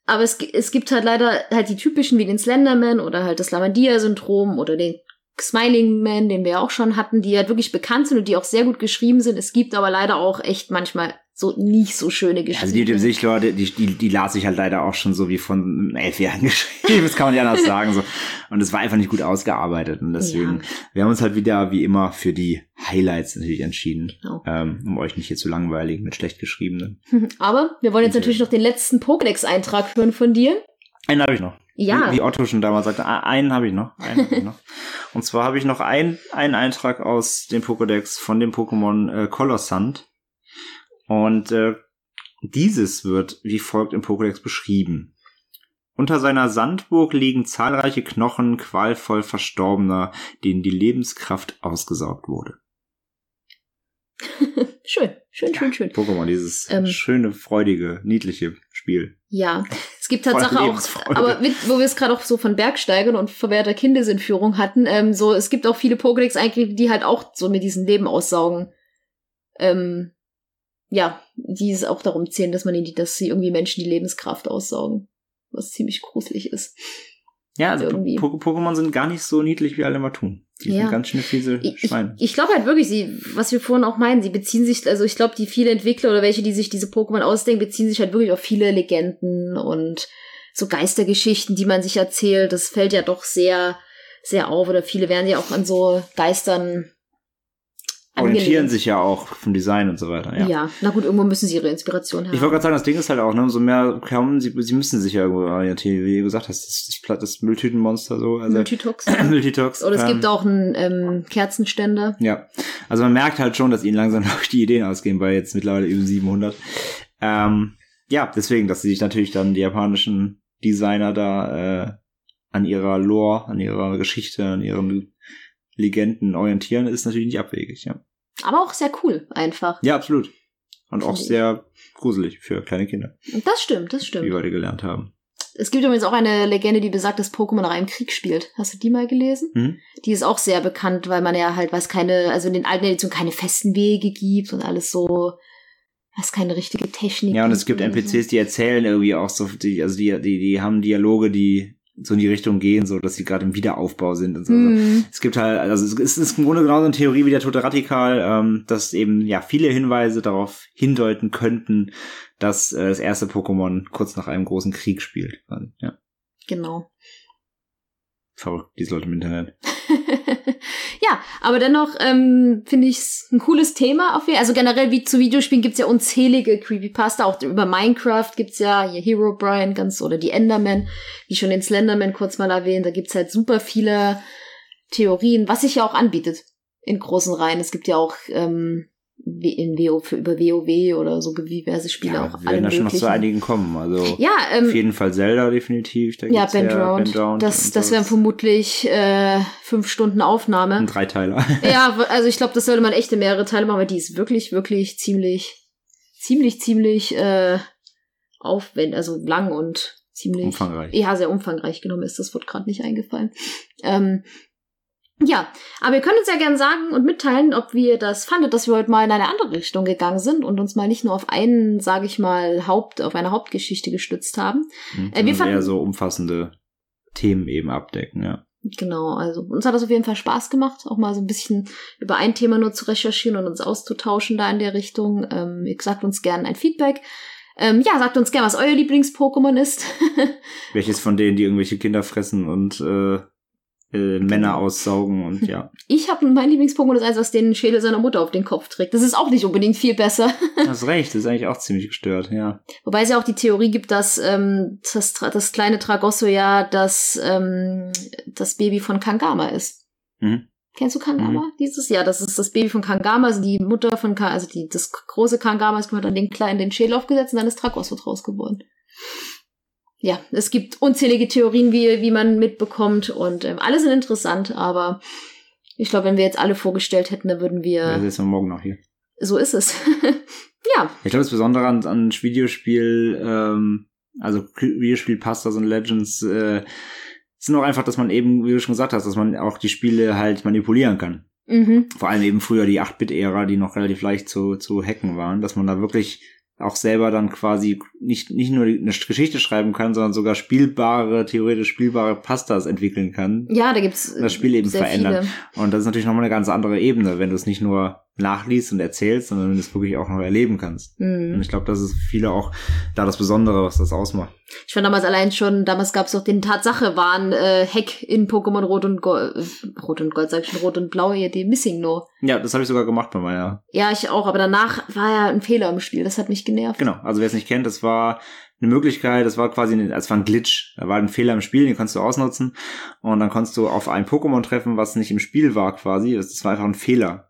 aber es, es gibt halt leider halt die typischen wie den Slenderman oder halt das Lamandia-Syndrom oder den Smiling Man, den wir ja auch schon hatten, die halt wirklich bekannt sind und die auch sehr gut geschrieben sind. Es gibt aber leider auch echt manchmal so nicht so schöne Geschichten. Also die dem sich Leute, die, die, die las ich halt leider auch schon so wie von elf Jahren geschrieben, das kann man nicht anders sagen. So. Und es war einfach nicht gut ausgearbeitet. Und deswegen, ja. wir haben uns halt wieder wie immer für die Highlights natürlich entschieden, genau. ähm, um euch nicht hier zu langweilig mit schlecht geschriebenen. Aber wir wollen jetzt natürlich noch den letzten Pokédex-Eintrag hören von dir. Einen habe ich noch. Ja. Wie, wie Otto schon damals sagte, ah, einen habe ich noch. Einen hab ich noch. Und zwar habe ich noch ein, einen Eintrag aus dem Pokédex von dem Pokémon äh, Colossant. Und äh, dieses wird wie folgt im Pokédex beschrieben. Unter seiner Sandburg liegen zahlreiche Knochen qualvoll Verstorbener, denen die Lebenskraft ausgesaugt wurde. schön, schön, schön, schön. Pokémon, dieses ähm, schöne, freudige, niedliche Spiel. Ja, es gibt Tatsache auch, aber mit, wo wir es gerade auch so von Bergsteigern und verwehrter Kindesentführung hatten, ähm, so, es gibt auch viele Pokédex eigentlich, die halt auch so mit diesem Leben aussaugen. Ähm, ja, die es auch darum zählen, dass man die, dass sie irgendwie Menschen die Lebenskraft aussaugen. Was ziemlich gruselig ist. Ja, also Pokémon sind gar nicht so niedlich, wie alle immer tun. Die ja. sind ganz schön fiese Schweine. Ich, ich glaube halt wirklich, sie, was wir vorhin auch meinen, sie beziehen sich, also ich glaube, die viele Entwickler oder welche, die sich diese Pokémon ausdenken, beziehen sich halt wirklich auf viele Legenden und so Geistergeschichten, die man sich erzählt. Das fällt ja doch sehr, sehr auf. Oder viele werden ja auch an so Geistern orientieren sich ja auch vom Design und so weiter. Ja. ja, na gut, irgendwo müssen sie ihre Inspiration haben. Ich wollte gerade sagen, das Ding ist halt auch, ne, so mehr kommen, sie, sie müssen sich ja irgendwo orientieren, wie du gesagt hast, das, das, das Mülltütenmonster so. Also, Multitox. Multitox. Oder es ähm, gibt auch einen ähm, Kerzenständer. Ja, also man merkt halt schon, dass ihnen langsam noch die Ideen ausgehen, bei jetzt mittlerweile über 700. Ähm, ja, deswegen, dass sie sich natürlich dann die japanischen Designer da äh, an ihrer Lore, an ihrer Geschichte, an ihren Legenden orientieren, ist natürlich nicht abwegig, ja. Aber auch sehr cool, einfach. Ja, absolut. Und auch sehr gruselig für kleine Kinder. Das stimmt, das stimmt. Wie wir heute gelernt haben. Es gibt übrigens auch eine Legende, die besagt, dass Pokémon nach einem Krieg spielt. Hast du die mal gelesen? Mhm. Die ist auch sehr bekannt, weil man ja halt, was keine, also in den alten Editionen keine festen Wege gibt und alles so, was keine richtige Technik. Ja, und es gibt. NPCs, die erzählen irgendwie auch so, die, also die, die, die haben Dialoge, die so in die Richtung gehen, so dass sie gerade im Wiederaufbau sind und so. Hm. Es gibt halt, also es ist, es ist im Grunde genauso eine Theorie wie der Tote Radikal, ähm, dass eben ja viele Hinweise darauf hindeuten könnten, dass äh, das erste Pokémon kurz nach einem großen Krieg spielt. Also, ja, Genau. verrückt, diese Leute im Internet. ja, aber dennoch ähm, finde ich es ein cooles Thema. Auf jeden Also generell wie zu Videospielen gibt's ja unzählige Creepypasta. Auch über Minecraft gibt's ja hier Hero Brian ganz oder die Enderman, wie schon den Slenderman kurz mal erwähnt. Da gibt's halt super viele Theorien, was sich ja auch anbietet in großen Reihen. Es gibt ja auch ähm, in WO über WoW oder so diverse Spiele Ja, auch wir werden da schon noch zu einigen kommen. Also Ja, ähm, auf jeden Fall Zelda definitiv. Da ja. Bandround Das, und das wären vermutlich äh, fünf Stunden Aufnahme. ein Dreiteiler. Ja, also ich glaube, das sollte man echt in mehrere Teile machen, weil die ist wirklich, wirklich ziemlich, ziemlich, ziemlich äh, aufwendig, also lang und ziemlich Umfangreich. Ja, sehr umfangreich genommen ist. Das wird gerade nicht eingefallen. Ähm, ja, aber ihr könnt uns ja gerne sagen und mitteilen, ob wir das fandet, dass wir heute mal in eine andere Richtung gegangen sind und uns mal nicht nur auf einen, sage ich mal, Haupt, auf eine Hauptgeschichte gestützt haben. Hm, Äh, wir fanden- eher so umfassende Themen eben abdecken, ja. Genau, also uns hat das auf jeden Fall Spaß gemacht, auch mal so ein bisschen über ein Thema nur zu recherchieren und uns auszutauschen da in der Richtung. Ähm, ihr sagt uns gerne ein Feedback. Ähm, ja, sagt uns gerne, was euer Lieblings-Pokémon ist. Welches von denen, die irgendwelche Kinder fressen und äh, äh, Männer aussaugen und ja. Ich habe mein Lieblings-Pokémon ist eins, was den Schädel seiner Mutter auf den Kopf trägt. Das ist auch nicht unbedingt viel besser. Hast recht, das ist eigentlich auch ziemlich gestört, ja. Wobei es ja auch die Theorie gibt, dass ähm, das, das kleine Tragosso ja das, ähm, das Baby von Kangama ist. Mhm. Kennst du Kangama? Dieses Jahr, das ist das Baby von Kangama, also die Mutter von Ka also die, das große Kangama ist hat dann den kleinen den Schädel aufgesetzt und dann ist Tragosso draus geworden. Ja, es gibt unzählige Theorien, wie, wie man mitbekommt und ähm, alle sind interessant, aber ich glaube, wenn wir jetzt alle vorgestellt hätten, dann würden wir. Ja morgen noch hier. so ist es. ja, Ich glaube, das Besondere an, an Videospiel, ähm, also Videospiel Pastas und Legends, äh, sind auch einfach, dass man eben, wie du schon gesagt hast, dass man auch die Spiele halt manipulieren kann. mhm. Vor allem eben früher die 8-Bit-Ära, die noch relativ leicht zu, zu hacken waren, dass man da wirklich auch selber dann quasi nicht, nicht nur eine Geschichte schreiben kann, sondern sogar spielbare, theoretisch spielbare Pastas entwickeln kann. ja, da gibt's Das Spiel eben verändern. viele. Und das ist natürlich nochmal eine ganz andere Ebene, wenn du es nicht nur nachliest und erzählst, sondern wenn du es wirklich auch noch erleben kannst. Und Mhm. ich glaube, das ist für viele auch da das Besondere, was das ausmacht. Ich fand damals allein schon, damals gab's doch den Tatsache waren äh, Hack in Pokémon Rot und Gold, äh, Rot und Gold, sag ich schon, Rot und Blau hier, die Missing No. Ja, das habe ich sogar gemacht bei meiner. Ja, ich auch, aber danach war ja ein Fehler im Spiel, das hat mich genervt. Genau, also wer es nicht kennt, das war eine Möglichkeit, das war quasi, eine, das war ein Glitch. Da war ein Fehler im Spiel, den konntest du ausnutzen. Und dann konntest du auf ein Pokémon treffen, was nicht im Spiel war quasi. Das war einfach ein Fehler.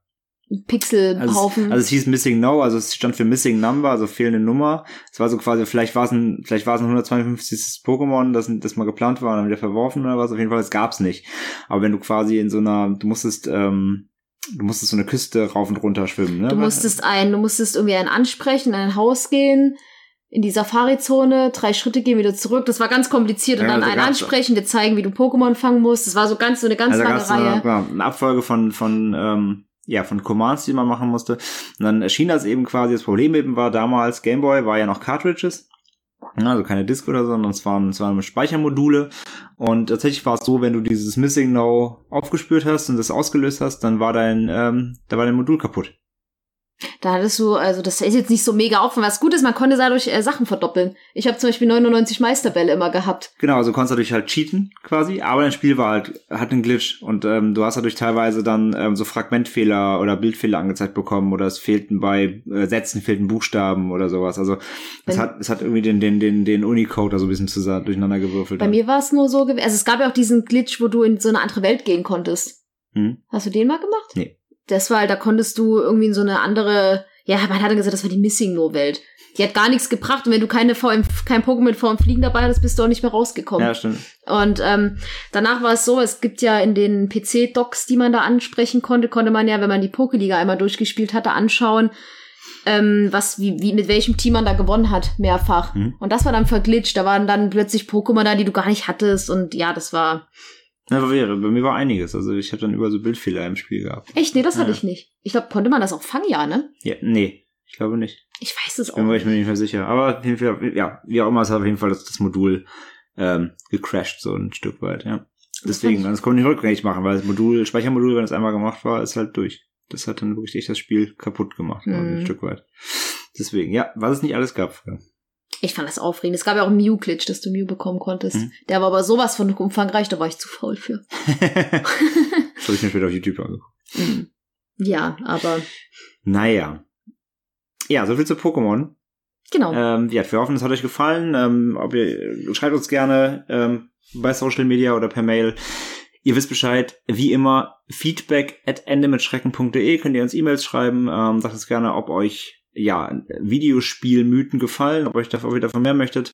Ein Pixelhaufen. Also, also es hieß Missing No, also es stand für Missing Number, also fehlende Nummer. Es war so quasi, vielleicht war es ein, vielleicht war es ein 152. Pokémon, das, das mal geplant war und dann wieder verworfen oder was. Auf jeden Fall, es gab's nicht. Aber wenn du quasi in so einer, du musstest, ähm, du musstest so eine Küste rauf und runter schwimmen, ne? du musstest ein, du musstest irgendwie einen ansprechen, in ein Haus gehen, in die Safari-Zone, drei Schritte gehen, wieder zurück. Das war ganz kompliziert. Und Ja, dann also einen gab's- ansprechen, dir zeigen, wie du Pokémon fangen musst. Das war so ganz, so eine ganz also lange eine, Reihe. ja, eine Abfolge von, von, ähm, ja, von Commands, die man machen musste. Und dann erschien das eben quasi, das Problem eben war damals, Gameboy war ja noch Cartridges. Also keine Disk oder so, sondern es waren, es waren Speichermodule. Und tatsächlich war es so, wenn du dieses Missing No aufgespürt hast und das ausgelöst hast, dann war dein, ähm, da war dein Modul kaputt. Da hattest du, also das ist jetzt nicht so mega aufwand. Was gut ist, man konnte dadurch äh, Sachen verdoppeln. Ich habe zum Beispiel 99 Meisterbälle immer gehabt. Genau, also du konntest dadurch halt cheaten quasi, aber dein Spiel war halt, hat einen Glitch und ähm, du hast dadurch teilweise dann ähm, so Fragmentfehler oder Bildfehler angezeigt bekommen oder es fehlten bei äh, Sätzen fehlten Buchstaben oder sowas. Also es hat, es hat irgendwie den, den, den, den Unicode da so ein bisschen zusammen, durcheinander gewürfelt. Bei mir war es nur so gewesen. Also es gab ja auch diesen Glitch, wo du in so eine andere Welt gehen konntest. Hm? Hast du den mal gemacht? Nee. Das war halt, da konntest du irgendwie in so eine andere, ja, man hat dann gesagt, das war die Missing No Welt. Die hat gar nichts gebracht und wenn du keine VM, kein Pokémon VM Fliegen dabei hattest, bist du auch nicht mehr rausgekommen. Ja, stimmt. Und ähm, danach war es so, es gibt ja in den PC-Docs, die man da ansprechen konnte, konnte man ja, wenn man die Pokéliga einmal durchgespielt hatte, anschauen, ähm, was, wie, wie, mit welchem Team man da gewonnen hat, mehrfach. Mhm. Und das war dann verglitscht. Da waren dann plötzlich Pokémon da, die du gar nicht hattest. Und ja, das war. Ja, bei mir, bei mir war einiges. Also ich habe dann über so Bildfehler im Spiel gehabt. Echt? Nee, das hatte Ja. ich nicht. Ich glaube, konnte man das auch fangen, ja, ne? Ja, nee, ich glaube nicht. Ich weiß es auch Bin mir nicht. nicht mehr sicher. Aber auf jeden Fall, ja, wie auch immer, es hat auf jeden Fall das, das Modul ähm, gecrashed, so ein Stück weit, ja. Deswegen, das konnte ich nicht rückgängig machen, weil das Modul, Speichermodul, wenn es einmal gemacht war, ist halt durch. Das hat dann wirklich echt das Spiel kaputt gemacht, also ein Mhm. Stück weit. Deswegen, ja, was es nicht alles gab früher. Ich fand das aufregend. Es gab ja auch einen Mew-Glitch, dass du Mew bekommen konntest. Mhm. Der war aber sowas von umfangreich, da war ich zu faul für. das habe ich mir später auf YouTube angeguckt. Mhm. Ja, aber Naja. Ja, soviel zu Pokémon. genau. Ähm, ja, wir hoffen, es hat euch gefallen. Ähm, ob ihr, schreibt uns gerne ähm, bei Social Media oder per Mail. Ihr wisst Bescheid, wie immer, feedback at endemitschrecken.de könnt ihr uns E-Mails schreiben. Ähm, sagt uns gerne, ob euch ja Videospielmythen gefallen, ob euch davon, ihr davon mehr möchtet.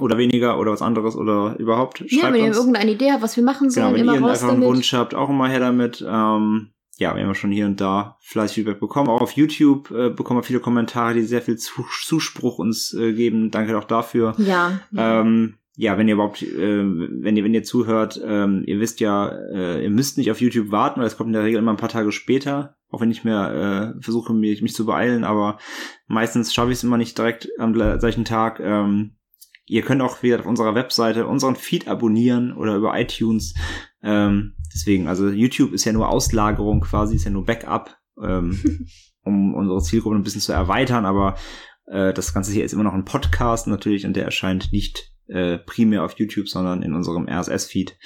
Oder weniger oder was anderes oder überhaupt. Schreibt ja, wenn ihr uns. irgendeine Idee habt, was wir machen Genau, sollen, wenn immer ihr raus einfach einen damit. Wunsch habt, auch immer her damit. Ähm, ja, wir haben schon hier und da fleißig Feedback bekommen. Auch auf YouTube äh, bekommen wir viele Kommentare, die sehr viel Zus- Zuspruch uns äh, geben. Danke auch dafür. Ja. ja. Ähm, ja, wenn ihr überhaupt, äh, wenn ihr, wenn ihr zuhört, ähm, ihr wisst ja, äh, ihr müsst nicht auf YouTube warten, weil es kommt in der Regel immer ein paar Tage später, auch wenn ich mir äh, versuche, mich, mich zu beeilen, aber meistens schaffe ich es immer nicht direkt am gleichen Tag. Ähm, ihr könnt auch wieder auf unserer Webseite unseren Feed abonnieren oder über iTunes. Ähm, deswegen, also YouTube ist ja nur Auslagerung quasi, ist ja nur Backup, ähm, um unsere Zielgruppe ein bisschen zu erweitern, aber äh, das Ganze hier ist immer noch ein Podcast natürlich und der erscheint nicht äh, primär auf YouTube, sondern in unserem RSS-Feed.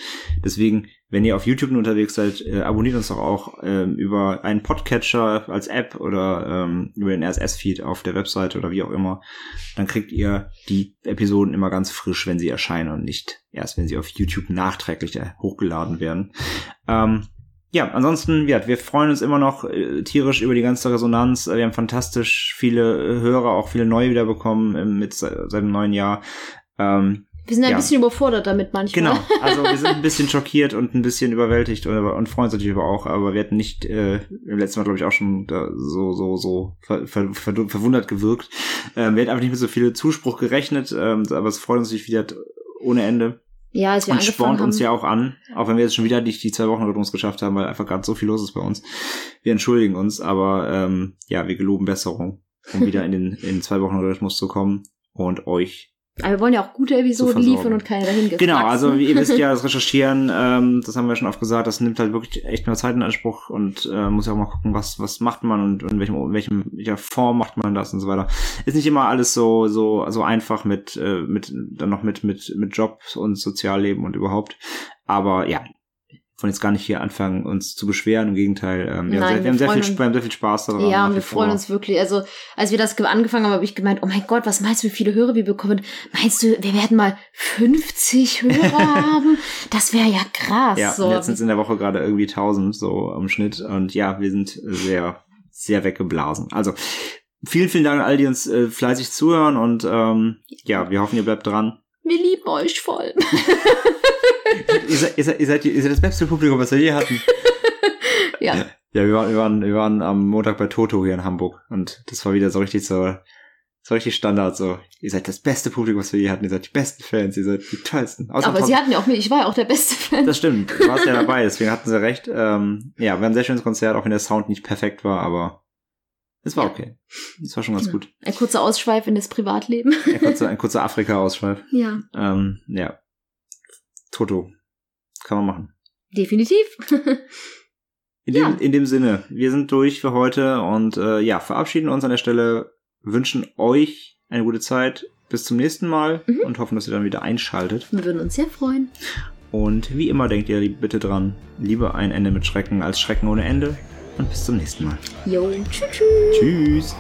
Deswegen, wenn ihr auf YouTube unterwegs seid, äh, abonniert uns doch auch ähm, über einen Podcatcher als App oder ähm, über den RSS-Feed auf der Webseite oder wie auch immer. Dann kriegt ihr die Episoden immer ganz frisch, wenn sie erscheinen und nicht erst, wenn sie auf YouTube nachträglich äh, hochgeladen werden. Ähm, ja, ansonsten, ja, wir freuen uns immer noch äh, tierisch über die ganze Resonanz. Wir haben fantastisch viele Hörer, auch viele neue wiederbekommen ähm, mit se- seit dem neuen Jahr. Ähm, wir sind ein ja. bisschen überfordert damit manchmal. genau, also wir sind ein bisschen schockiert und ein bisschen überwältigt und, und freuen uns natürlich auch, aber wir hatten nicht äh, im letzten Mal, glaube ich, auch schon da so, so, so ver, ver, ver, verwundert gewirkt. Ähm, wir hätten einfach nicht mit so viel Zuspruch gerechnet, ähm, aber es freut uns natürlich wieder ohne Ende. Ja, als wir Und spornt haben. uns ja auch an, auch wenn wir jetzt schon wieder nicht die zwei Wochen Rhythmus geschafft haben, weil einfach gerade so viel los ist bei uns. Wir entschuldigen uns, aber ähm, ja, wir geloben Besserung, um wieder in den in zwei Wochen Rhythmus zu kommen und euch. Aber wir wollen ja auch gute Episoden liefern und keine dahin gefragt. Genau, also wie ihr wisst ja, das Recherchieren, ähm, das haben wir schon oft gesagt, das nimmt halt wirklich echt mehr Zeit in Anspruch und äh, muss ja auch mal gucken, was was macht man und in welchem in welchem welcher Form macht man das und so weiter. Ist nicht immer alles so so so einfach mit äh, mit dann noch mit mit mit Jobs und Sozialleben und überhaupt. Aber ja, von jetzt gar nicht hier anfangen, uns zu beschweren. Im Gegenteil, ähm, wir, Nein, haben sehr, wir haben sehr viel, uns- wir haben sehr viel Spaß daran. Ja, und wir freuen vor. uns wirklich. Also, als wir das ge- angefangen haben, habe ich gemeint, oh mein Gott, was meinst du, wie viele Hörer wir bekommen? Meinst du, wir werden mal 50 Hörer haben? Das wäre ja krass. Ja, so. und jetzt sind es in der Woche gerade irgendwie 1000 so im Schnitt. Und ja, wir sind sehr, sehr weggeblasen. Also, vielen, vielen Dank an all die uns äh, fleißig zuhören und ähm, ja, wir hoffen, ihr bleibt dran. Wir lieben euch voll. ihr, seid, ihr, ihr, seid, ihr seid das beste Publikum, was wir je hatten. ja. Ja, wir waren, wir waren, wir waren am Montag bei Toto hier in Hamburg und das war wieder so richtig so, so richtig Standard, so. Ihr seid das beste Publikum, was wir je hatten. Ihr seid die besten Fans, ihr seid die tollsten. Außer Aber Tom- sie hatten ja auch mich, ich war ja auch der beste Fan. Das stimmt, du warst ja dabei, deswegen hatten sie recht. Ähm, ja, war ein sehr schönes Konzert, auch wenn der Sound nicht perfekt war, aber es war Ja. okay. Es war schon ganz Ja. gut. Ein kurzer Ausschweif in das Privatleben. Ein kurzer, ein kurzer Afrika-Ausschweif. ja, Ähm, ja. Toto. Kann man machen. definitiv. In, Ja. dem, in dem Sinne, wir sind durch für heute und äh, ja, verabschieden uns an der Stelle, wünschen euch eine gute Zeit. Bis zum nächsten Mal Mhm. und hoffen, dass ihr dann wieder einschaltet. Wir würden uns sehr freuen. Und wie immer denkt ihr bitte dran, lieber ein Ende mit Schrecken als Schrecken ohne Ende. Und bis zum nächsten Mal. Jo, tschüss. tschüss. Tschüss.